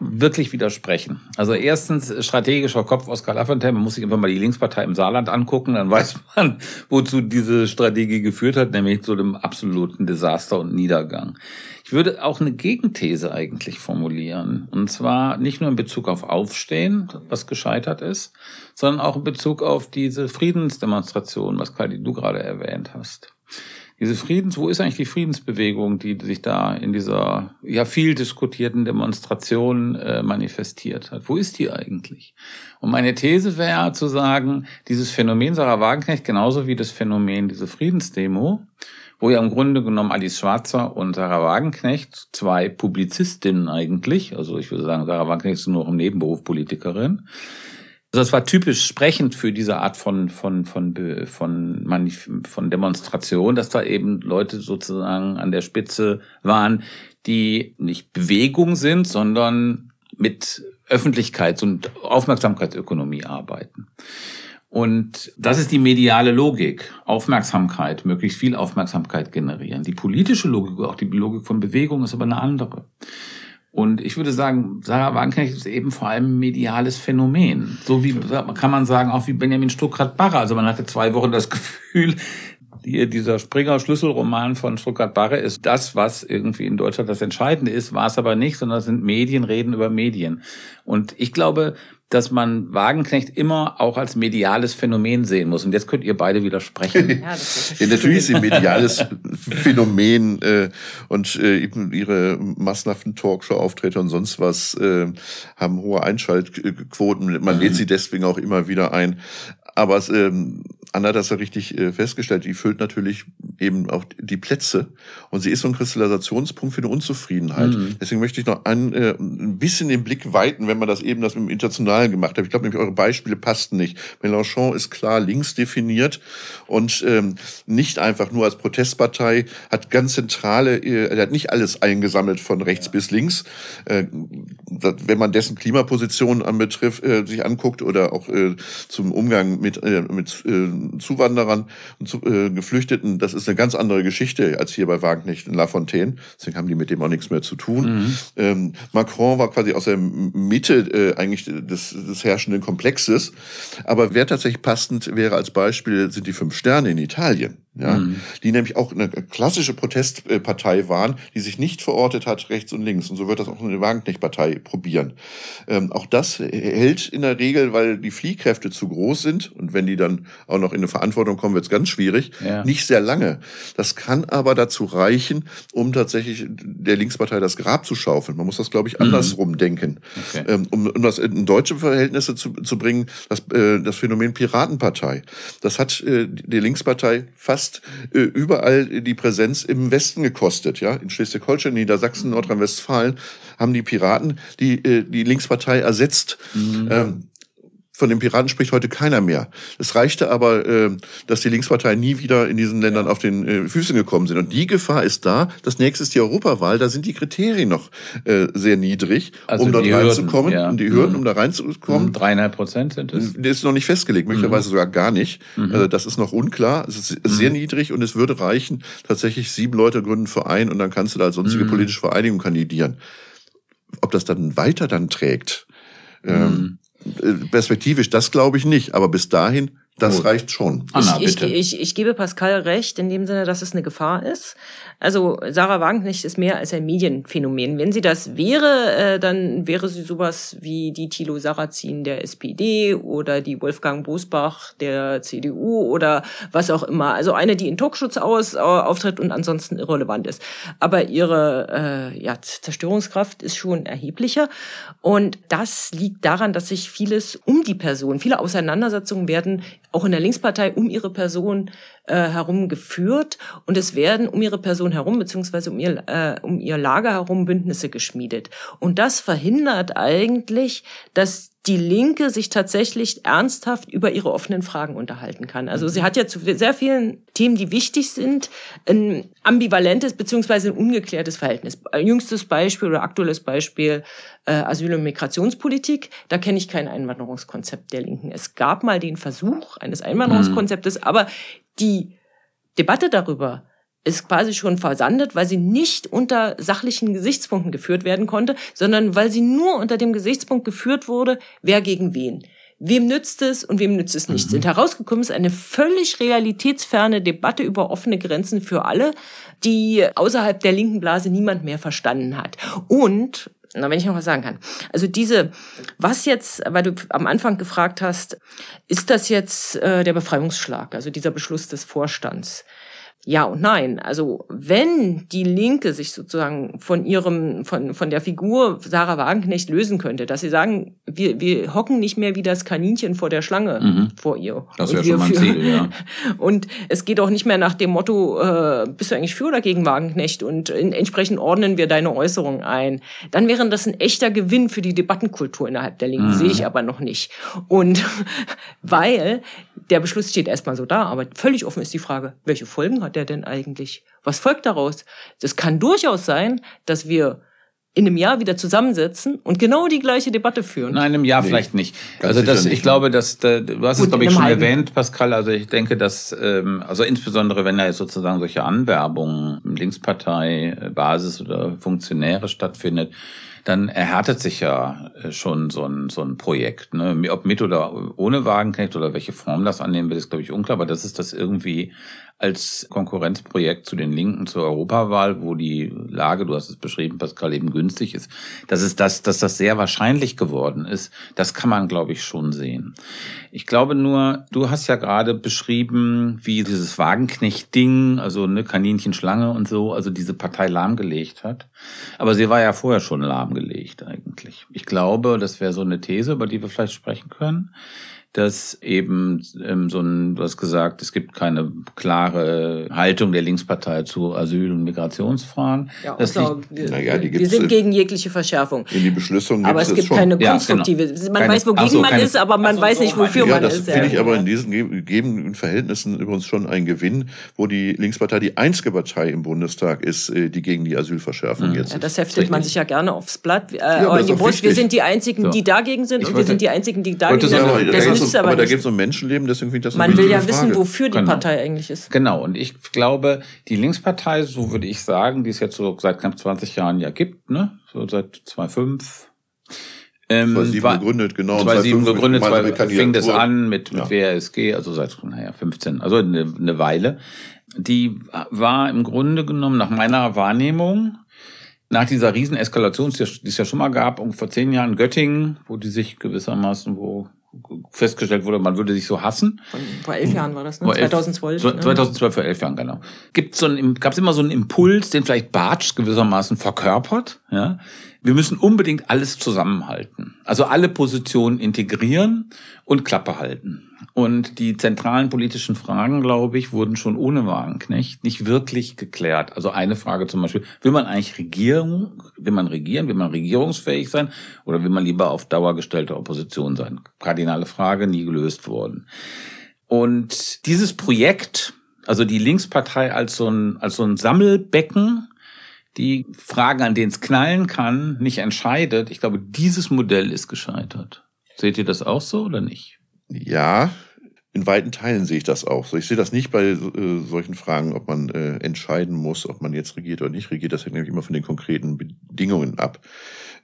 wirklich widersprechen. Also erstens strategischer Kopf Oskar Lafontaine. Man muss sich einfach mal die Linkspartei im Saarland angucken, dann weiß man, wozu diese Strategie geführt hat, nämlich zu dem absoluten Desaster und Niedergang. Ich würde auch eine Gegenthese eigentlich formulieren. Und zwar nicht nur in Bezug auf Aufstehen, was gescheitert ist, sondern auch in Bezug auf diese Friedensdemonstration, was Kali du gerade erwähnt hast diese Friedens, wo ist eigentlich die Friedensbewegung, die sich da in dieser ja viel diskutierten Demonstration äh, manifestiert hat? Wo ist die eigentlich? Und meine These wäre zu sagen, dieses Phänomen Sarah Wagenknecht genauso wie das Phänomen diese Friedensdemo, wo ja im Grunde genommen Alice Schwarzer und Sarah Wagenknecht, zwei Publizistinnen eigentlich, also ich würde sagen, Sarah Wagenknecht ist nur im Nebenberuf Politikerin, also es war typisch sprechend für diese Art von, von, von, von, von Demonstration, dass da eben Leute sozusagen an der Spitze waren, die nicht Bewegung sind, sondern mit Öffentlichkeits- und Aufmerksamkeitsökonomie arbeiten. Und das ist die mediale Logik. Aufmerksamkeit, möglichst viel Aufmerksamkeit generieren. Die politische Logik, auch die Logik von Bewegung ist aber eine andere. Und ich würde sagen, Sarah Wagenknecht ist eben vor allem ein mediales Phänomen. So wie kann man sagen, auch wie Benjamin Stuckrad-Barre. Also man hatte zwei Wochen das Gefühl, dieser Springer-Schlüsselroman von Stuttgart-Barre ist das, was irgendwie in Deutschland das Entscheidende ist, war es aber nicht, sondern es sind Medien, reden über Medien. Und ich glaube, dass man Wagenknecht immer auch als mediales Phänomen sehen muss. Und jetzt könnt ihr beide widersprechen.
ja, ja, natürlich ist sie ein mediales Phänomen äh, und äh, ihre massenhaften Talkshow-Auftritte und sonst was äh, haben hohe Einschaltquoten. Man lädt mhm. sie deswegen auch immer wieder ein. Aber es, ähm, Anna hat das ja richtig äh, festgestellt, die füllt natürlich eben auch die Plätze und sie ist so ein Kristallisationspunkt für eine Unzufriedenheit. Mhm. Deswegen möchte ich noch ein, äh, ein bisschen den Blick weiten, wenn man das eben das mit dem Internationalen gemacht hat. Ich glaube nämlich, eure Beispiele passten nicht. Mélenchon ist klar links definiert und ähm, nicht einfach nur als Protestpartei, hat ganz zentrale, äh, er hat nicht alles eingesammelt von rechts ja. bis links. Äh, wenn man dessen Klimaposition anbetrifft, äh, sich anguckt oder auch äh, zum Umgang mit, äh, mit äh, Zuwanderern und zu, äh, Geflüchteten, das ist eine ganz andere Geschichte als hier bei Wagenknecht in La Fontaine. Deswegen haben die mit dem auch nichts mehr zu tun. Mhm. Ähm, Macron war quasi aus der Mitte äh, eigentlich des, des herrschenden Komplexes. Aber wer tatsächlich passend wäre als Beispiel, sind die fünf Sterne in Italien. Ja, mhm. die nämlich auch eine klassische Protestpartei waren, die sich nicht verortet hat rechts und links. Und so wird das auch eine Wagenknecht-Partei probieren. Ähm, auch das hält in der Regel, weil die Fliehkräfte zu groß sind und wenn die dann auch noch in eine Verantwortung kommen, wird es ganz schwierig. Ja. Nicht sehr lange. Das kann aber dazu reichen, um tatsächlich der Linkspartei das Grab zu schaufeln. Man muss das, glaube ich, mhm. andersrum mhm. denken. Okay. Ähm, um, um das in deutsche Verhältnisse zu, zu bringen, das, äh, das Phänomen Piratenpartei. Das hat äh, die Linkspartei fast fast äh, überall die Präsenz im Westen gekostet. Ja, in Schleswig-Holstein, Niedersachsen, Nordrhein-Westfalen haben die Piraten die äh, die Linkspartei ersetzt. Mhm. Ähm, von den Piraten spricht heute keiner mehr. Es reichte aber, äh, dass die Linksparteien nie wieder in diesen Ländern auf den äh, Füßen gekommen sind. Und die Gefahr ist da. Das nächste ist die Europawahl. Da sind die Kriterien noch äh, sehr niedrig, also um dort reinzukommen. Ja. Um die Hürden, mhm. um da reinzukommen.
Dreieinhalb Prozent sind es.
Das ist noch nicht festgelegt, möglicherweise mhm. sogar gar nicht. Mhm. Also das ist noch unklar. Es ist sehr mhm. niedrig und es würde reichen, tatsächlich sieben Leute gründen Verein und dann kannst du da als sonstige mhm. politische Vereinigung kandidieren. Ob das dann weiter dann trägt, ähm, mhm. Äh, perspektivisch, das glaube ich nicht. Aber bis dahin, das Gut. reicht schon.
Anna, ich, bitte. Ich, ich, ich gebe Pascal recht in dem Sinne, dass es eine Gefahr ist. Also Sarah Wagenknecht ist mehr als ein Medienphänomen. Wenn sie das wäre, äh, dann wäre sie sowas wie die Thilo Sarrazin der SPD oder die Wolfgang Bosbach der CDU oder was auch immer. Also eine, die in Talkschutz aus, äh, auftritt und ansonsten irrelevant ist. Aber ihre äh, ja, Zerstörungskraft ist schon erheblicher. Und das liegt daran, dass sich vieles um die Person, viele Auseinandersetzungen werden auch in der Linkspartei um ihre Person äh, herum geführt und es werden um ihre Person herum beziehungsweise um ihr äh, um ihr Lager herum Bündnisse geschmiedet und das verhindert eigentlich, dass die Linke sich tatsächlich ernsthaft über ihre offenen Fragen unterhalten kann. Also sie hat ja zu sehr vielen Themen, die wichtig sind, ein ambivalentes beziehungsweise ein ungeklärtes Verhältnis. Jüngstes Beispiel oder aktuelles Beispiel äh, Asyl- und Migrationspolitik. Da kenne ich kein Einwanderungskonzept der Linken. Es gab mal den Versuch eines Einwanderungskonzeptes, mhm. aber die Debatte darüber ist quasi schon versandet, weil sie nicht unter sachlichen Gesichtspunkten geführt werden konnte, sondern weil sie nur unter dem Gesichtspunkt geführt wurde, wer gegen wen. Wem nützt es und wem nützt es nicht? Mhm. Sind herausgekommen ist eine völlig realitätsferne Debatte über offene Grenzen für alle, die außerhalb der linken Blase niemand mehr verstanden hat. Und na, wenn ich noch was sagen kann. Also diese, was jetzt, weil du am Anfang gefragt hast, ist das jetzt äh, der Befreiungsschlag, also dieser Beschluss des Vorstands? Ja und nein. Also wenn die Linke sich sozusagen von ihrem, von, von der Figur Sarah Wagenknecht lösen könnte, dass sie sagen, wir, wir hocken nicht mehr wie das Kaninchen vor der Schlange mhm. vor ihr.
Das wäre schon mal ein Ziel, ja.
Und es geht auch nicht mehr nach dem Motto, äh, bist du eigentlich für oder gegen Wagenknecht und in, entsprechend ordnen wir deine Äußerungen ein. Dann wäre das ein echter Gewinn für die Debattenkultur innerhalb der Linken, mhm. sehe ich aber noch nicht. Und weil der Beschluss steht erstmal so da, aber völlig offen ist die Frage, welche Folgen hat der denn eigentlich? Was folgt daraus? Es kann durchaus sein, dass wir in einem Jahr wieder zusammensetzen und genau die gleiche Debatte führen.
Nein, in einem Jahr nee, vielleicht nicht. Also das, ich glaube, dass du hast Gut, es glaube ich schon halben. erwähnt, Pascal. Also ich denke, dass ähm, also insbesondere wenn da jetzt sozusagen solche Anwerbungen Linkspartei Basis oder Funktionäre stattfindet, dann erhärtet sich ja äh, schon so ein, so ein Projekt. Ne? Ob mit oder ohne Wagenknecht oder welche Form das annehmen wird, ist, glaube ich, unklar. Aber das ist das irgendwie als Konkurrenzprojekt zu den Linken zur Europawahl, wo die Lage, du hast es beschrieben, Pascal, eben günstig ist, dass es das, dass das sehr wahrscheinlich geworden ist, das kann man, glaube ich, schon sehen. Ich glaube nur, du hast ja gerade beschrieben, wie dieses Wagenknecht-Ding, also ne Kaninchenschlange und so, also diese Partei lahmgelegt hat. Aber sie war ja vorher schon lahmgelegt eigentlich. Ich glaube, das wäre so eine These, über die wir vielleicht sprechen können dass eben ähm, so ein, du hast gesagt, es gibt keine klare Haltung der Linkspartei zu Asyl- und Migrationsfragen.
Ja, das also, wir, naja, die wir sind gegen jegliche Verschärfung.
In die Beschlüsse
Aber es gibt schon. keine konstruktive. Ja, genau. Man keine, weiß, wogegen so, man keine, ist, aber man weiß nicht, wofür ja, man
das
ist.
Das finde ich aber in diesen gegebenen Verhältnissen übrigens schon ein Gewinn, wo die Linkspartei die einzige Partei im Bundestag ist, äh, die gegen die Asylverschärfung mhm. jetzt
ja, Das heftet man sich ja gerne aufs Blatt. Äh, ja, in die Brust. Wir sind die Einzigen, die dagegen sind und wir sind die Einzigen, die dagegen sind
es aber, aber da geht es um Menschenleben, deswegen finde ich das
Man will ja wissen, wofür die genau. Partei eigentlich ist.
Genau, und ich glaube, die Linkspartei, so würde ich sagen, die es jetzt so seit knapp 20 Jahren ja gibt, ne, so seit 2005,
Ähm, 2007 war, gegründet, genau.
2007 gegründet, zwei, fing das an mit, mit ja. WRSG, also seit, naja, 15, also eine, eine Weile. Die war im Grunde genommen nach meiner Wahrnehmung nach dieser Rieseneskalation, die es ja schon mal gab, um vor zehn Jahren in Göttingen, wo die sich gewissermaßen, wo festgestellt wurde, man würde sich so hassen.
Vor elf Jahren war das, ne? 2012.
2012, ne? vor elf Jahren, genau. Gibt so ein, gab es immer so einen Impuls, den vielleicht Bartsch gewissermaßen verkörpert, ja, wir müssen unbedingt alles zusammenhalten. Also alle Positionen integrieren und Klappe halten. Und die zentralen politischen Fragen, glaube ich, wurden schon ohne Wagenknecht nicht wirklich geklärt. Also eine Frage zum Beispiel, will man eigentlich Regierung, will man regieren, will man regierungsfähig sein oder will man lieber auf Dauer gestellte Opposition sein? Kardinale Frage, nie gelöst worden. Und dieses Projekt, also die Linkspartei als so ein, als so ein Sammelbecken die Fragen, an denen es knallen kann, nicht entscheidet. Ich glaube, dieses Modell ist gescheitert. Seht ihr das auch so oder nicht?
Ja, in weiten Teilen sehe ich das auch so. Ich sehe das nicht bei äh, solchen Fragen, ob man äh, entscheiden muss, ob man jetzt regiert oder nicht regiert. Das hängt nämlich immer von den konkreten Bedingungen ab.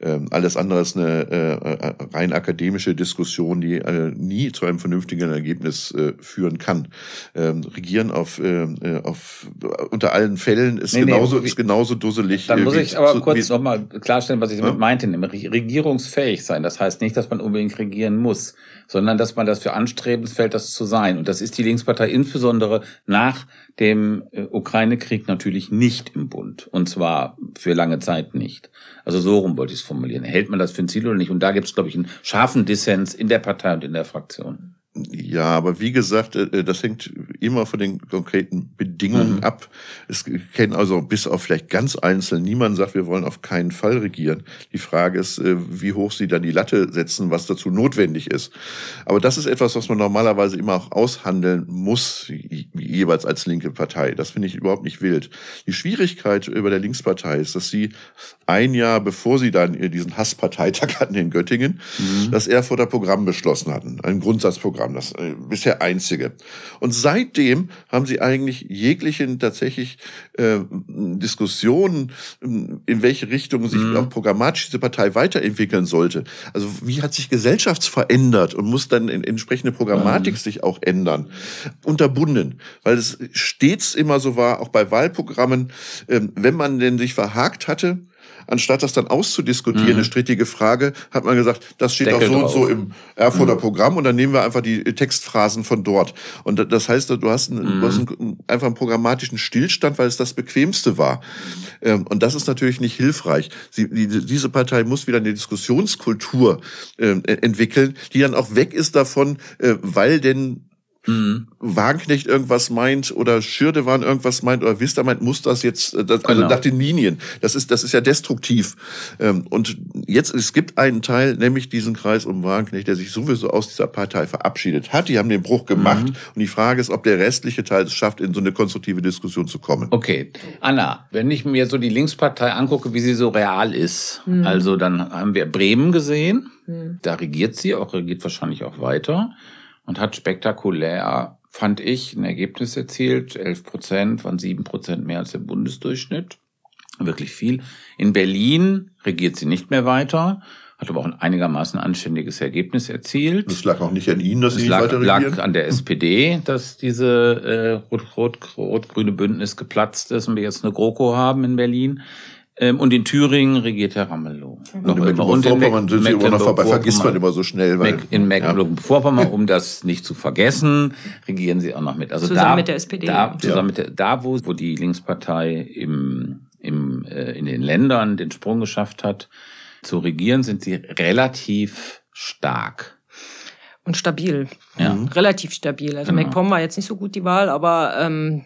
Ähm, alles andere ist eine äh, äh, rein akademische Diskussion, die äh, nie zu einem vernünftigen Ergebnis äh, führen kann. Ähm, regieren auf, äh, äh auf unter allen Fällen ist nee, genauso nee, ist genauso dusselig.
Dann muss ich aber kurz nochmal klarstellen, was ich damit ja? meinte. Regierungsfähig sein. Das heißt nicht, dass man unbedingt regieren muss, sondern dass man das für anstrebensfällt, das zu sein. Und das ist die Linkspartei insbesondere nach dem äh, Ukraine-Krieg natürlich nicht im Bund. Und zwar für lange Zeit nicht. Also so rum wollte ich es formulieren. Hält man das für ein Ziel oder nicht? Und da gibt es, glaube ich, einen scharfen Dissens in der Partei und in der Fraktion.
Ja, aber wie gesagt, äh, äh, das hängt immer von den konkreten Bedingungen mhm. ab. Es kennen also bis auf vielleicht ganz einzeln niemand sagt, wir wollen auf keinen Fall regieren. Die Frage ist, äh, wie hoch sie dann die Latte setzen, was dazu notwendig ist. Aber das ist etwas, was man normalerweise immer auch aushandeln muss, jeweils als linke Partei. Das finde ich überhaupt nicht wild. Die Schwierigkeit über der Linkspartei ist, dass sie ein Jahr bevor sie dann diesen Hassparteitag hatten in Göttingen, mhm. dass er vor der Programm beschlossen hatten, ein Grundsatzprogramm Programm, das äh, bisher einzige. Und seitdem haben sie eigentlich jeglichen tatsächlich äh, Diskussionen, in welche Richtung sich mhm. auch programmatisch diese Partei weiterentwickeln sollte. Also wie hat sich Gesellschaft verändert und muss dann in entsprechende Programmatik mhm. sich auch ändern, unterbunden, weil es stets immer so war, auch bei Wahlprogrammen, äh, wenn man denn sich verhakt hatte, anstatt das dann auszudiskutieren, mhm. eine strittige Frage, hat man gesagt, das steht Deckel auch so drauf. und so im Erfurter mhm. Programm und dann nehmen wir einfach die Textphrasen von dort. Und das heißt, du hast, einen, mhm. du hast einen, einfach einen programmatischen Stillstand, weil es das bequemste war. Ähm, und das ist natürlich nicht hilfreich. Sie, die, diese Partei muss wieder eine Diskussionskultur äh, entwickeln, die dann auch weg ist davon, äh, weil denn mhm. Wagenknecht irgendwas meint oder Schürdewan irgendwas meint oder Vista meint, muss das jetzt, äh, das, also genau. nach den Linien. Das ist, das ist ja destruktiv. Ähm, und jetzt, es gibt einen Teil, nämlich diesen Kreis um Wagenknecht, der sich sowieso aus dieser Partei verabschiedet hat. Die haben den Bruch gemacht. Mhm. Und die Frage ist, ob der restliche Teil es schafft, in so eine konstruktive Diskussion zu kommen.
Okay. Anna, wenn ich mir so die Linkspartei angucke, wie sie so real ist, mhm. also dann haben wir Bremen gesehen. Mhm. Da regiert sie, auch regiert wahrscheinlich auch weiter und hat spektakulär, fand ich, ein Ergebnis erzielt. 11 Prozent waren 7 Prozent mehr als der Bundesdurchschnitt. Wirklich viel. In Berlin regiert sie nicht mehr weiter, hat aber auch ein einigermaßen anständiges Ergebnis erzielt.
Das lag auch nicht an Ihnen, dass Sie
lag,
weiter
regieren? lag an der SPD, dass diese äh, rot-rot-rot-grüne Bündnis geplatzt ist und wir jetzt eine GroKo haben in Berlin. Ähm, und in Thüringen regiert Herr Ramelow.
Mhm. Noch. Und in sind Sie immer noch vorbei, vergisst man immer so schnell.
Weil, in Mecklenburg-Vorpommern, ja. um das nicht zu vergessen, regieren Sie auch noch mit.
Also zusammen da, mit der SPD.
Da, zusammen ja. mit der, da wo, wo die Linkspartei im, im, äh, in den Ländern den Sprung geschafft hat, zu regieren, sind sie relativ stark
und stabil. Ja. Relativ stabil. Also genau. MacPom war jetzt nicht so gut die Wahl, aber ähm,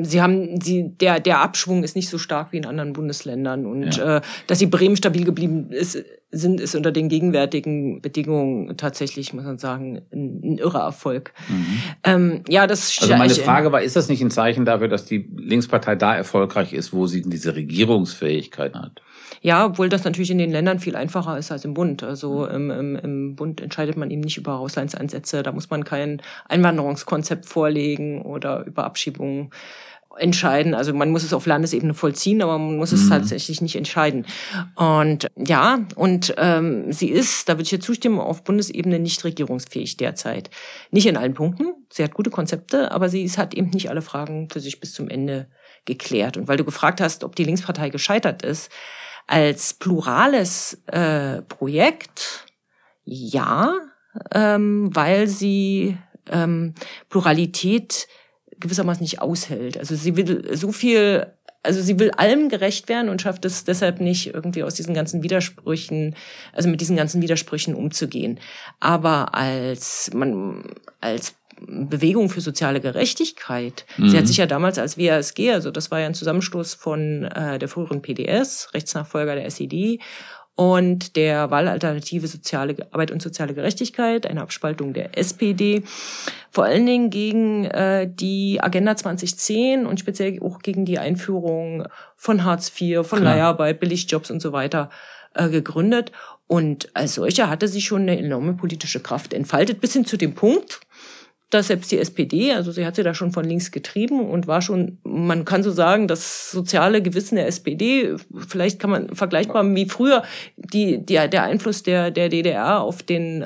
sie haben sie der der Abschwung ist nicht so stark wie in anderen Bundesländern und ja. äh, dass sie Bremen stabil geblieben ist sind ist unter den gegenwärtigen Bedingungen tatsächlich muss man sagen ein, ein irrer Erfolg. Mhm. Ähm, ja, das
also meine Frage war, ist das nicht ein Zeichen dafür, dass die Linkspartei da erfolgreich ist, wo sie diese Regierungsfähigkeit hat?
Ja, obwohl das natürlich in den Ländern viel einfacher ist als im Bund. Also im, im, im Bund entscheidet man eben nicht über Haushaltsansätze. Da muss man kein Einwanderungskonzept vorlegen oder über Abschiebungen entscheiden. Also man muss es auf Landesebene vollziehen, aber man muss es mhm. tatsächlich nicht entscheiden. Und ja, und ähm, sie ist, da würde ich ihr zustimmen, auf Bundesebene nicht regierungsfähig derzeit. Nicht in allen Punkten. Sie hat gute Konzepte, aber sie ist, hat eben nicht alle Fragen für sich bis zum Ende geklärt. Und weil du gefragt hast, ob die Linkspartei gescheitert ist, als plurales äh, Projekt, ja, ähm, weil sie ähm, Pluralität gewissermaßen nicht aushält. Also sie will so viel, also sie will allem gerecht werden und schafft es deshalb nicht, irgendwie aus diesen ganzen Widersprüchen, also mit diesen ganzen Widersprüchen umzugehen. Aber als man, als Bewegung für soziale Gerechtigkeit. Mhm. Sie hat mhm. sich ja damals als WASG, also das war ja ein Zusammenstoß von äh, der früheren PDS, Rechtsnachfolger der SED, und der Wahlalternative Soziale Arbeit und soziale Gerechtigkeit, eine Abspaltung der SPD, vor allen Dingen gegen äh, die Agenda 2010 und speziell auch gegen die Einführung von Hartz IV, von Klar. Leiharbeit, Billigjobs und so weiter äh, gegründet. Und als solcher hatte sie schon eine enorme politische Kraft entfaltet, bis hin zu dem Punkt, dass selbst die SPD, also sie hat sie da schon von links getrieben und war schon, man kann so sagen, das soziale Gewissen der SPD, vielleicht kann man vergleichbar wie früher die, die der Einfluss der, der DDR auf den, äh,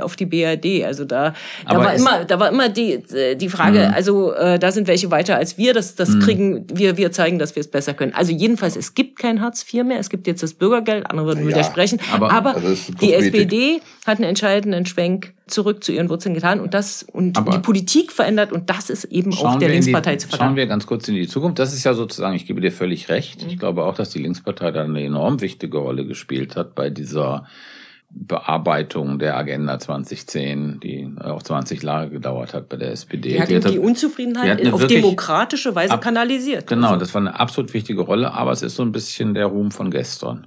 auf die BRD. Also da, da war immer, da war immer die, die Frage, mhm. also äh, da sind welche weiter als wir, das, das mhm. kriegen wir, wir zeigen, dass wir es besser können. Also jedenfalls, es gibt kein Hartz IV mehr, es gibt jetzt das Bürgergeld, andere würden ja, widersprechen, aber, aber also die SPD hat einen entscheidenden Schwenk zurück zu ihren Wurzeln getan und das und Aber die Politik verändert und das ist eben auch der Linkspartei
die,
zu verdanken.
Schauen wir ganz kurz in die Zukunft. Das ist ja sozusagen, ich gebe dir völlig recht. Mhm. Ich glaube auch, dass die Linkspartei da eine enorm wichtige Rolle gespielt hat bei dieser Bearbeitung der Agenda 2010, die auch 20 Jahre gedauert hat bei der SPD.
Die hat, die, hat die Unzufriedenheit auf demokratische Weise ab, kanalisiert.
Genau, also. das war eine absolut wichtige Rolle, aber es ist so ein bisschen der Ruhm von gestern.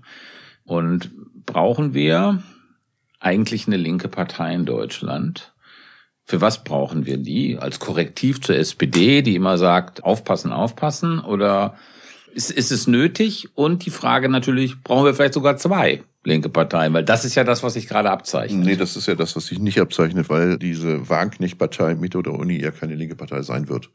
Und brauchen wir eigentlich eine linke Partei in Deutschland. Für was brauchen wir die? Als Korrektiv zur SPD, die immer sagt, aufpassen, aufpassen? Oder ist, ist es nötig? Und die Frage natürlich, brauchen wir vielleicht sogar zwei linke Parteien? Weil das ist ja das, was sich gerade abzeichnet.
Nee, das ist ja das, was sich nicht abzeichnet, weil diese Wagenknecht-Partei mit oder Uni ja keine linke Partei sein wird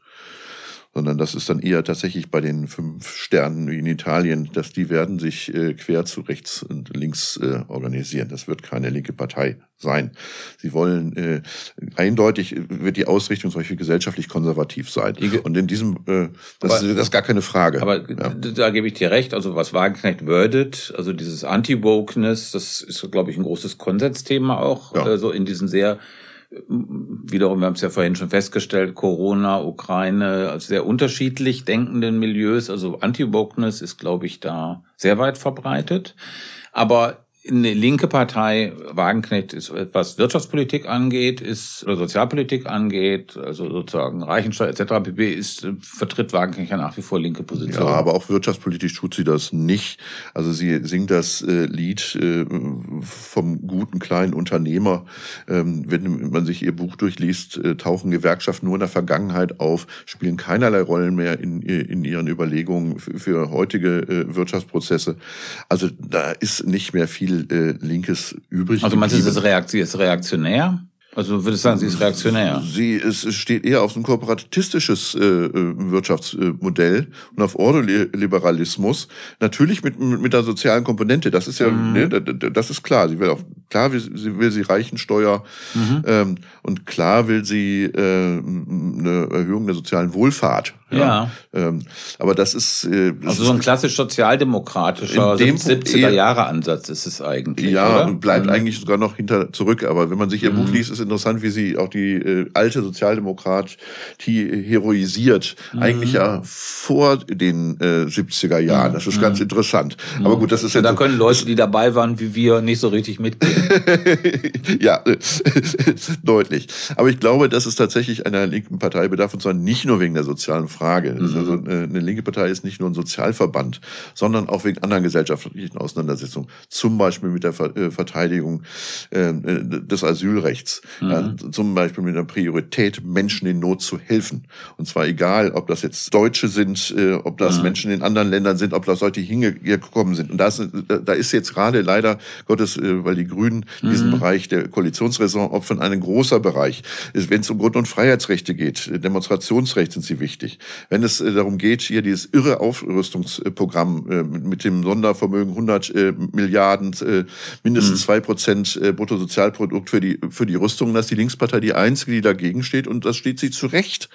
sondern das ist dann eher tatsächlich bei den fünf Sternen wie in Italien, dass die werden sich äh, quer zu rechts und links äh, organisieren. Das wird keine linke Partei sein. Sie wollen äh, eindeutig wird die Ausrichtung Beispiel gesellschaftlich konservativ sein. Und in diesem äh, das, aber, ist, das gar keine Frage.
Aber ja. da gebe ich dir recht. Also was Wagenknecht wordet, also dieses Anti-Wokeness, das ist, glaube ich, ein großes Konsensthema auch, ja. äh, so in diesen sehr wiederum, wir haben es ja vorhin schon festgestellt, Corona, Ukraine, also sehr unterschiedlich denkenden Milieus. Also Anti-Wokeness ist, glaube ich, da sehr weit verbreitet. Aber eine linke Partei, Wagenknecht ist, was Wirtschaftspolitik angeht, ist oder Sozialpolitik angeht, also sozusagen Reichensteuer etc. pp. ist vertritt Wagenknecht ja nach wie vor linke Position.
Ja, aber auch wirtschaftspolitisch tut sie das nicht. Also sie singt das äh, Lied äh, vom guten kleinen Unternehmer. Ähm, wenn man sich ihr Buch durchliest, äh, tauchen Gewerkschaften nur in der Vergangenheit auf, spielen keinerlei Rollen mehr in, in ihren Überlegungen für, für heutige äh, Wirtschaftsprozesse. Also da ist nicht mehr viel viel äh, Linkes übrig.
Also meinst du, ist es reaktionär? Also würde ich sagen, sie ist reaktionär.
Sie es steht eher auf ein kooperatistisches äh, äh, Wirtschaftsmodell und auf Ordoliberalismus. Natürlich mit mit der sozialen Komponente. Das ist ja, mhm. ne, das ist klar. Sie will auch klar, sie will sie Reichensteuer mhm. ähm, und klar will sie äh, eine Erhöhung der sozialen Wohlfahrt. Ja. ja. Ähm, aber das ist äh,
das also so ein klassisch sozialdemokratischer 70er Jahre Ansatz ist es eigentlich.
Ja,
oder?
bleibt mhm. eigentlich sogar noch hinter zurück. Aber wenn man sich ihr Buch mhm. liest, ist interessant, wie sie auch die äh, alte Sozialdemokratie heroisiert. Mhm. Eigentlich ja vor den äh, 70er Jahren. Das ist ganz mhm. interessant. Aber gut, das ist
ja. Da können Leute, die dabei waren, wie wir, nicht so richtig mitgehen.
ja, deutlich. Aber ich glaube, dass es tatsächlich einer linken Partei bedarf, und zwar nicht nur wegen der sozialen Frage. Mhm. Also äh, eine linke Partei ist nicht nur ein Sozialverband, sondern auch wegen anderen gesellschaftlichen Auseinandersetzungen. Zum Beispiel mit der äh, Verteidigung ähm, äh, des Asylrechts. Mhm. Ja, zum Beispiel mit der Priorität, Menschen in Not zu helfen. Und zwar egal, ob das jetzt Deutsche sind, ob das mhm. Menschen in anderen Ländern sind, ob das Leute, hingekommen sind. Und das, da ist jetzt gerade leider Gottes, weil die Grünen in diesem mhm. Bereich der Koalitionsräson opfern ein großer Bereich. Wenn es um Grund- und Freiheitsrechte geht, Demonstrationsrecht sind sie wichtig. Wenn es äh, darum geht, hier dieses irre Aufrüstungsprogramm äh, mit dem Sondervermögen 100 äh, Milliarden, mindestens mhm. zwei Prozent Bruttosozialprodukt für die, für die Rüstung, dass die Linkspartei die einzige, die dagegen steht und das steht sie zu Recht.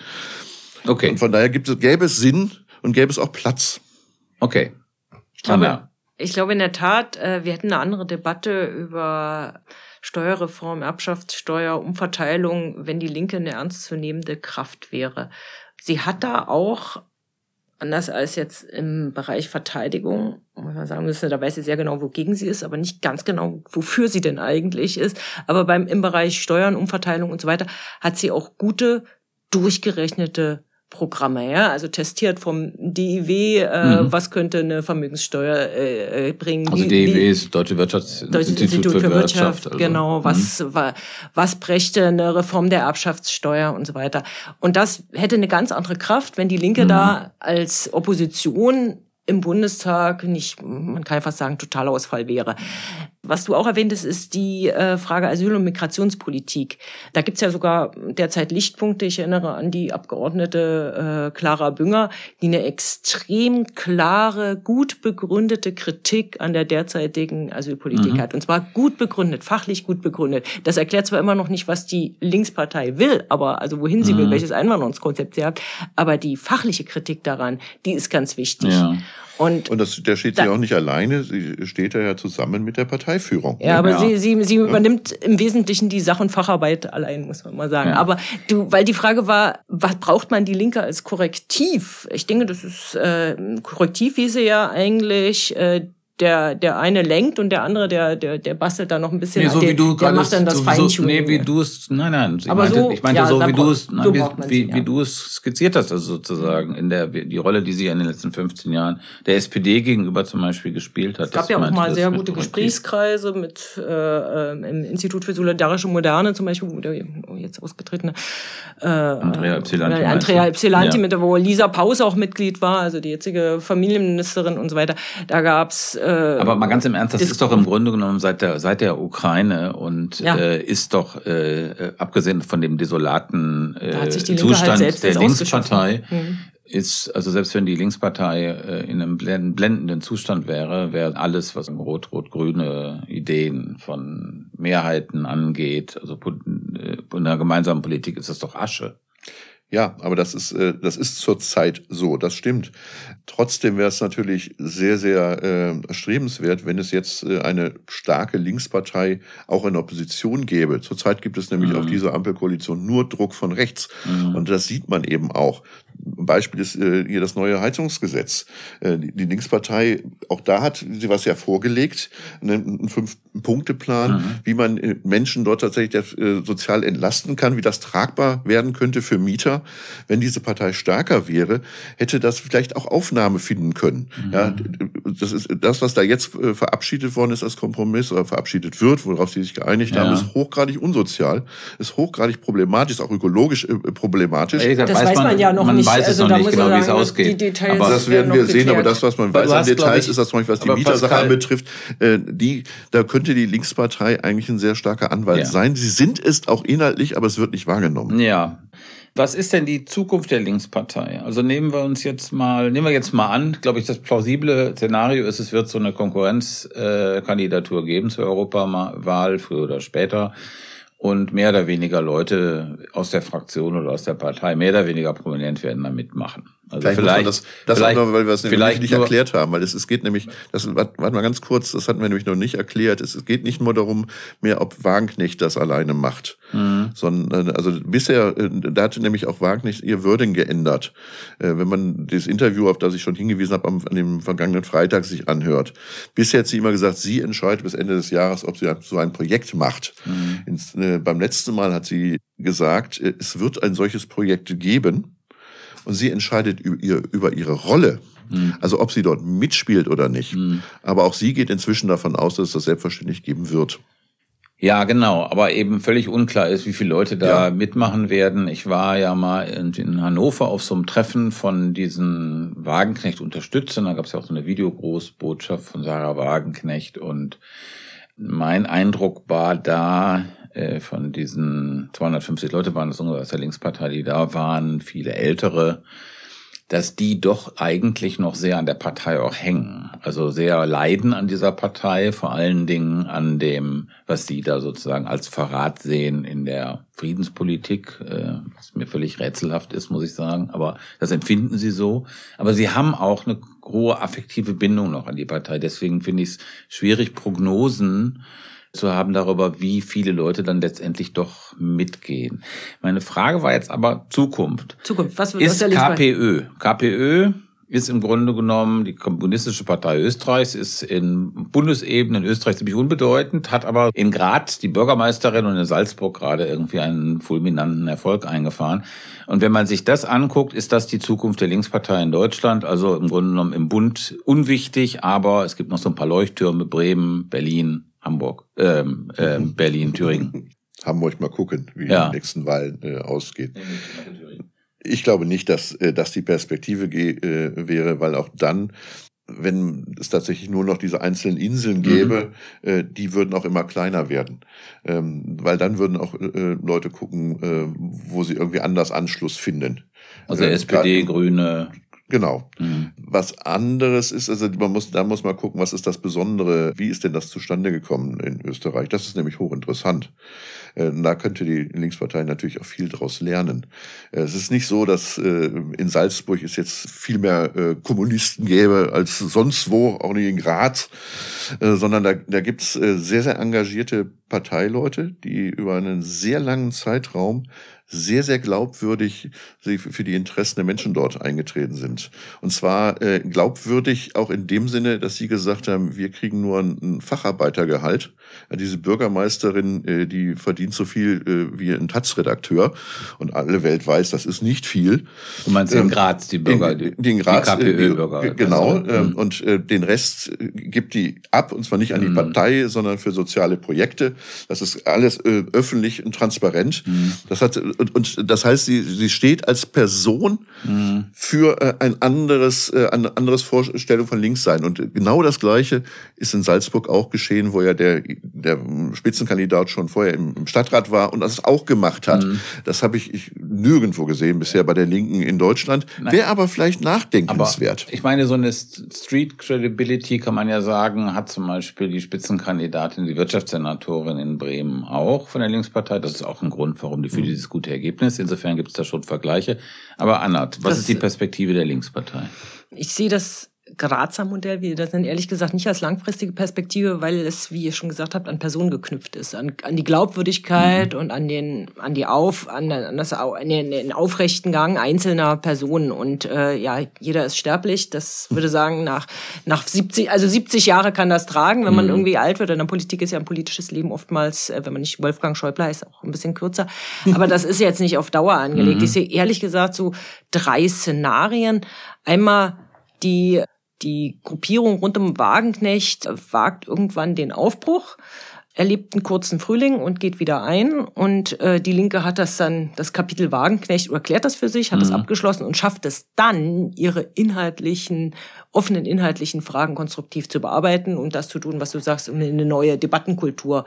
Okay. Und von daher gibt es, gäbe es Sinn und gäbe es auch Platz.
Okay.
Ich glaube, ich glaube in der Tat, äh, wir hätten eine andere Debatte über Steuerreform, Erbschaftssteuer, Umverteilung, wenn die Linke eine ernstzunehmende Kraft wäre. Sie hat da auch anders als jetzt im Bereich Verteidigung, muss man sagen müssen, da weiß sie sehr genau, wogegen sie ist, aber nicht ganz genau, wofür sie denn eigentlich ist. Aber beim, im Bereich Steuern, Umverteilung und so weiter hat sie auch gute, durchgerechnete Programme, ja, also testiert vom DIW, äh, mhm. was könnte eine Vermögenssteuer äh, äh bringen.
Also wie, DIW ist Deutsche Wirtschaftsinstitut Institut für, für Wirtschaft, Wirtschaft
also. genau, was, mhm. was, was brächte eine Reform der Erbschaftssteuer und so weiter. Und das hätte eine ganz andere Kraft, wenn die Linke mhm. da als Opposition im Bundestag nicht, man kann ja fast sagen, Totalausfall wäre. Was du auch erwähntest, ist die äh, Frage Asyl- und Migrationspolitik. Da gibt's ja sogar derzeit Lichtpunkte. Ich erinnere an die Abgeordnete äh, Clara Bünger, die eine extrem klare, gut begründete Kritik an der derzeitigen Asylpolitik mhm. hat. Und zwar gut begründet, fachlich gut begründet. Das erklärt zwar immer noch nicht, was die Linkspartei will, aber also wohin sie mhm. will, welches Einwanderungskonzept sie hat. Aber die fachliche Kritik daran, die ist ganz wichtig. Ja.
Und, und das, der steht da, sie auch nicht alleine, sie steht da ja zusammen mit der Parteiführung.
Ja, aber ja. sie, sie, sie übernimmt im Wesentlichen die Sach- und Facharbeit allein, muss man mal sagen. Ja. Aber du, weil die Frage war, was braucht man die Linke als Korrektiv? Ich denke, das ist äh, Korrektiv, wie sie ja eigentlich äh, der, der eine lenkt und der andere, der, der, der bastelt da noch ein bisschen.
Nee, so
der,
wie du
der macht dann das Feintuning.
Nee, wie du es, nein, nein. Ich
Aber
meinte,
so,
ich meinte
ja,
so, wie du es,
so
wie,
wie,
ja. wie du es skizziert hast, also sozusagen in der, die Rolle, die sie in den letzten 15 Jahren der SPD gegenüber zum Beispiel gespielt hat.
Es gab ja auch mal sehr gute Gesprächskreise mit, äh, im Institut für Solidarische Moderne zum Beispiel, wo der jetzt ausgetretene, äh,
Andrea Ypsilanti.
Andrea Ypsilanti, ja. mit, wo Lisa Paus auch Mitglied war, also die jetzige Familienministerin und so weiter. Da gab's, äh,
Aber mal ganz im Ernst, das ist doch im Grunde genommen seit der seit der Ukraine und ja. äh, ist doch äh, äh abgesehen von dem desolaten äh, halt Zustand halt der Linkspartei mhm. ist also selbst wenn die Linkspartei äh, in einem blendenden Zustand wäre, wäre alles was rot-rot-grüne Ideen von Mehrheiten angeht, also äh, in der gemeinsamen Politik ist das doch Asche.
Ja, aber das ist, äh, das ist zurzeit so, das stimmt. Trotzdem wäre es natürlich sehr, sehr äh, erstrebenswert, wenn es jetzt äh, eine starke Linkspartei auch in Opposition gäbe. Zurzeit gibt es nämlich mhm. auf dieser Ampelkoalition nur Druck von rechts. Mhm. Und das sieht man eben auch. Beispiel ist äh, hier das neue Heizungsgesetz. Äh, die, die Linkspartei, auch da hat sie was ja vorgelegt, einen Fünf-Punkte-Plan, mhm. wie man äh, Menschen dort tatsächlich äh, sozial entlasten kann, wie das tragbar werden könnte für Mieter. Wenn diese Partei stärker wäre, hätte das vielleicht auch Aufnahme finden können. Mhm. Ja, das ist das, was da jetzt äh, verabschiedet worden ist als Kompromiss oder verabschiedet wird, worauf sie sich geeinigt ja. haben, ist hochgradig unsozial, ist hochgradig problematisch, ist auch ökologisch äh, problematisch.
Das weiß man, man ja noch
man
nicht
weiß es also noch nicht genau, wie es ausgeht.
aber das werden wir sehen, aber das, was man weiß an Details, ich, ist das zum Beispiel, was die Mietersache anbetrifft, äh, die, da könnte die Linkspartei eigentlich ein sehr starker Anwalt ja. sein. Sie sind es auch inhaltlich, aber es wird nicht wahrgenommen.
Ja. Was ist denn die Zukunft der Linkspartei? Also nehmen wir uns jetzt mal, nehmen wir jetzt mal an, glaube ich, das plausible Szenario ist, es wird so eine Konkurrenzkandidatur äh, geben zur Europawahl, früher oder später und mehr oder weniger Leute aus der Fraktion oder aus der Partei mehr oder weniger prominent werden da mitmachen.
Also vielleicht, vielleicht das, das vielleicht, noch, weil wir es nämlich nicht erklärt haben, weil es, es geht nämlich, das warte mal ganz kurz, das hatten wir nämlich noch nicht erklärt. Es, es geht nicht nur darum, mehr ob Wagenknecht das alleine macht, mhm. sondern also bisher, äh, da hatte nämlich auch Wagenknecht ihr Würden geändert. Äh, wenn man das Interview, auf das ich schon hingewiesen habe, an dem vergangenen Freitag sich anhört. Bisher hat sie immer gesagt, sie entscheidet bis Ende des Jahres, ob sie so ein Projekt macht. Mhm. Ins, äh, beim letzten Mal hat sie gesagt, äh, es wird ein solches Projekt geben und sie entscheidet über ihre Rolle. Mhm. Also ob sie dort mitspielt oder nicht. Mhm. Aber auch sie geht inzwischen davon aus, dass es das selbstverständlich geben wird.
Ja, genau, aber eben völlig unklar ist, wie viele Leute da ja. mitmachen werden. Ich war ja mal in, Hannover auf so einem Treffen von diesen Wagenknecht-Unterstützern. Da gab es ja auch so eine Videogroßbotschaft von Sarah Wagenknecht und Mein Eindruck war da, äh, von diesen 250 Leute waren es ungefähr aus der Linkspartei, die da waren, viele ältere, dass die doch eigentlich noch sehr an der Partei auch hängen. Also sehr leiden an dieser Partei, vor allen Dingen an dem, was sie da sozusagen als Verrat sehen in der Friedenspolitik, äh, was mir völlig rätselhaft ist, muss ich sagen. Aber das empfinden sie so. Aber sie haben auch eine hohe affektive Bindung noch an die Partei. Deswegen finde ich es schwierig, Prognosen zu haben darüber, wie viele Leute dann letztendlich doch mitgehen. Meine Frage war jetzt aber Zukunft.
Zukunft, was
wird ist KPÖ? KPÖ ist im Grunde genommen die Kommunistische Partei Österreichs, ist in Bundesebene in Österreich ziemlich unbedeutend, hat aber in Graz die Bürgermeisterin und in Salzburg gerade irgendwie einen fulminanten Erfolg eingefahren. Und wenn man sich das anguckt, ist das die Zukunft der Linkspartei in Deutschland. Also im Grunde genommen im Bund unwichtig, aber es gibt noch so ein paar Leuchttürme, Bremen, Berlin, Hamburg, ähm, ähm, Berlin, Thüringen.
Hamburg mal gucken, wie ja. die nächsten Wahlen äh, ausgehen. Ich glaube nicht, dass, äh, dass die Perspektive äh, wäre, weil auch dann, wenn es tatsächlich nur noch diese einzelnen Inseln gäbe, mhm. äh, die würden auch immer kleiner werden. Ähm, weil dann würden auch äh, Leute gucken, äh, wo sie irgendwie anders Anschluss finden.
Also äh, SPD, Grüne.
Genau. Mhm. Was anderes ist, also man muss, da muss man gucken, was ist das Besondere, wie ist denn das zustande gekommen in Österreich? Das ist nämlich hochinteressant. Äh, da könnte die Linkspartei natürlich auch viel daraus lernen. Äh, es ist nicht so, dass äh, in Salzburg es jetzt viel mehr Kommunisten gäbe als sonst wo, auch nicht in Graz, sondern da, da gibt es sehr, sehr engagierte Parteileute, die über einen sehr langen Zeitraum sehr, sehr glaubwürdig für die Interessen der Menschen dort eingetreten sind. Und zwar äh, glaubwürdig auch in dem Sinne, dass sie gesagt haben, wir kriegen nur ein Facharbeitergehalt. Diese Bürgermeisterin, äh, die verdient so viel äh, wie ein Taz-Redakteur. Und alle Welt weiß, das ist nicht viel.
Du meinst in ähm, Graz, die Bürger,
die, die in Graz, die KPÖ-Bürger. Äh, genau. Ähm, und äh, den Rest äh, gibt die ab, und zwar nicht an die mhm. Partei, sondern für soziale Projekte. Das ist alles äh, öffentlich und transparent. Mhm. Das hat und, und das heißt, sie, sie steht als Person mhm. für äh, ein anderes, äh, eine anderes Vorstellung von Linkssein. Und genau das Gleiche ist in Salzburg auch geschehen, wo ja der, der Spitzenkandidat schon vorher im, im Stadtrat war und das auch gemacht hat. Mhm. Das habe ich, ich nirgendwo gesehen bisher bei der Linken in Deutschland. Wäre aber vielleicht nachdenkenswert.
Aber ich meine, so eine Street Credibility kann man ja sagen, hat zum Beispiel die Spitzenkandidatin, die Wirtschaftssenatorin in Bremen auch von der Linkspartei. Das ist auch ein Grund, warum die für mhm. dieses gute Ergebnis. Insofern gibt es da schon Vergleiche. Aber Anna, was das, ist die Perspektive der Linkspartei?
Ich sehe das Grazer Modell, wie das sind, ehrlich gesagt nicht als langfristige Perspektive, weil es, wie ihr schon gesagt habt, an Personen geknüpft ist, an, an die Glaubwürdigkeit mhm. und an den, an die Auf, an, an das, an den, den aufrechten Gang einzelner Personen. Und äh, ja, jeder ist sterblich. Das würde sagen, nach nach 70, also 70 Jahre kann das tragen, wenn man mhm. irgendwie alt wird. In der Politik ist ja ein politisches Leben oftmals, äh, wenn man nicht Wolfgang Schäuble heißt, auch ein bisschen kürzer. Aber das ist jetzt nicht auf Dauer angelegt. Mhm. Ich sehe ehrlich gesagt so drei Szenarien. Einmal die die Gruppierung rund um Wagenknecht wagt irgendwann den Aufbruch, erlebt einen kurzen Frühling und geht wieder ein. Und äh, die Linke hat das dann, das Kapitel Wagenknecht, erklärt das für sich, hat mhm. das abgeschlossen und schafft es dann, ihre inhaltlichen, offenen inhaltlichen Fragen konstruktiv zu bearbeiten und das zu tun, was du sagst, um in eine neue Debattenkultur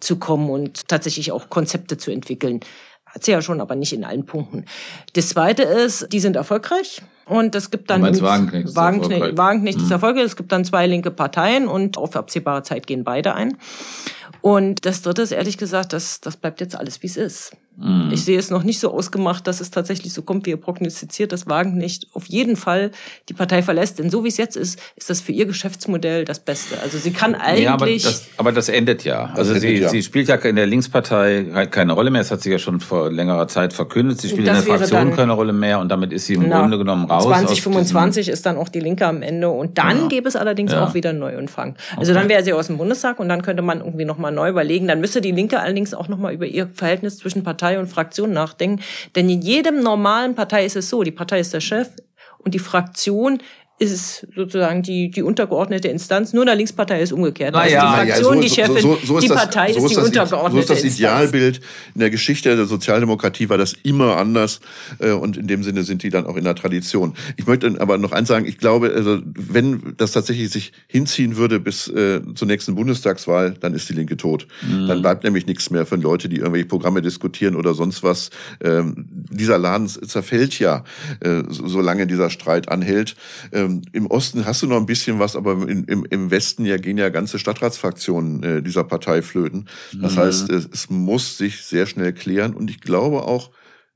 zu kommen und tatsächlich auch Konzepte zu entwickeln. Hat sie ja schon, aber nicht in allen Punkten. Das Zweite ist, die sind erfolgreich. Und es gibt dann
Wagenknecht,
Wagenknecht, Wagenknecht ist mhm. erfolgreich. Es gibt dann zwei linke Parteien und auf absehbare Zeit gehen beide ein. Und das Dritte ist ehrlich gesagt, das, das bleibt jetzt alles, wie es ist. Mhm. Ich sehe es noch nicht so ausgemacht, dass es tatsächlich so kommt, wie ihr prognostiziert, dass Wagen nicht auf jeden Fall die Partei verlässt. Denn so wie es jetzt ist, ist das für ihr Geschäftsmodell das Beste. Also sie kann eigentlich. Ja,
aber, das, aber das endet ja. Also sie, ja. sie spielt ja in der Linkspartei halt keine Rolle mehr. Das hat sie ja schon vor längerer Zeit verkündet. Sie spielt das in der Fraktion keine Rolle mehr und damit ist sie im na, Grunde genommen raus.
2025 ist dann auch die Linke am Ende und dann ja. gäbe es allerdings ja. auch wieder einen Neuanfang. Also okay. dann wäre sie aus dem Bundestag und dann könnte man irgendwie nochmal neu überlegen. Dann müsste die Linke allerdings auch nochmal über ihr Verhältnis zwischen Partei Partei und Fraktion nachdenken. Denn in jedem normalen Partei ist es so, die Partei ist der Chef und die Fraktion ist es sozusagen die, die untergeordnete Instanz. Nur in der Linkspartei ist umgekehrt.
Na
da ist
ja,
die
na
ja,
Fraktion
so-
die Chefin,
so- so
die
das-
Partei
so
ist die
das-
untergeordnete
So ist das
Instanz.
Idealbild. In der Geschichte der Sozialdemokratie war das immer anders äh, und in dem Sinne sind die dann auch in der Tradition. Ich möchte aber noch eins sagen, ich glaube, also, wenn das tatsächlich sich hinziehen würde bis äh, zur nächsten Bundestagswahl, dann ist die Linke tot. Dann bleibt nämlich nichts mehr von Leute, die irgendwelche Programme diskutieren oder sonst was. Ähm, dieser Laden zerfällt ja, äh, so- solange dieser Streit anhält. Ähm, Im Osten hast du noch ein bisschen was, aber in, im, im Westen ja gehen ja ganze Stadtratsfraktionen äh, dieser Partei flöten. Das heißt, es, es muss sich sehr schnell klären und ich glaube auch,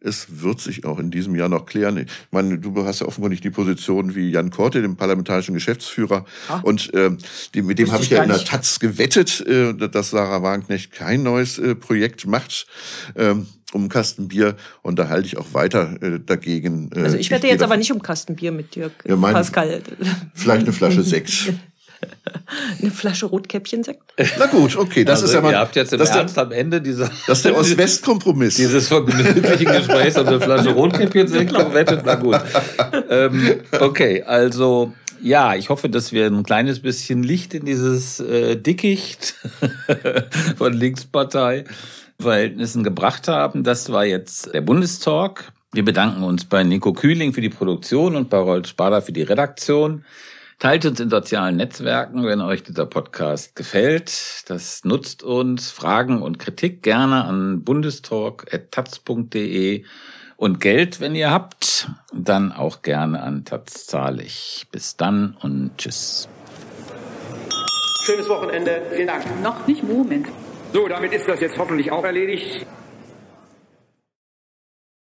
es wird sich auch in diesem Jahr noch klären. Ich meine, du hast ja offenkundig die Position wie Jan Korte, dem parlamentarischen Geschäftsführer. Und ähm, die, mit dem habe
ich
ja in der
nicht.
Taz gewettet, äh, dass Sarah Wagenknecht kein neues äh, Projekt macht ähm, um einen Kasten Bier. Und da halte ich auch weiter äh, dagegen. Äh,
Also ich werde
gehe
jetzt aber nicht um Kastenbier mit Dirk
Ja, mein-
Pascal.
Vielleicht eine Flasche Sekt.
Eine Flasche Rotkäppchensekt.
Na gut, okay, das
also,
ist ja mal...
ihr habt jetzt im
das ist der-
Ernst am Ende dieser,
Das ist der Ost-West-Kompromiss.
dieses vergnüglichen Gesprächs um eine Flasche Rotkäppchen gewettet. Na gut. Ähm, okay, also ja, ich hoffe, dass wir ein kleines bisschen Licht in dieses äh, Dickicht von Linkspartei Verhältnissen gebracht haben. Das war jetzt der Bundestalk. Wir bedanken uns bei Nico Kühling für die Produktion und bei Rolf Spader für die Redaktion. Teilt uns in sozialen Netzwerken, wenn euch dieser Podcast gefällt. Das nutzt uns. Fragen und Kritik gerne an bundestalk.taz.de und Geld, wenn ihr habt, dann auch gerne an Taz zahlig. Bis dann und tschüss.
Schönes Wochenende. Vielen Dank.
Noch nicht Moment.
So, damit ist das jetzt hoffentlich auch erledigt.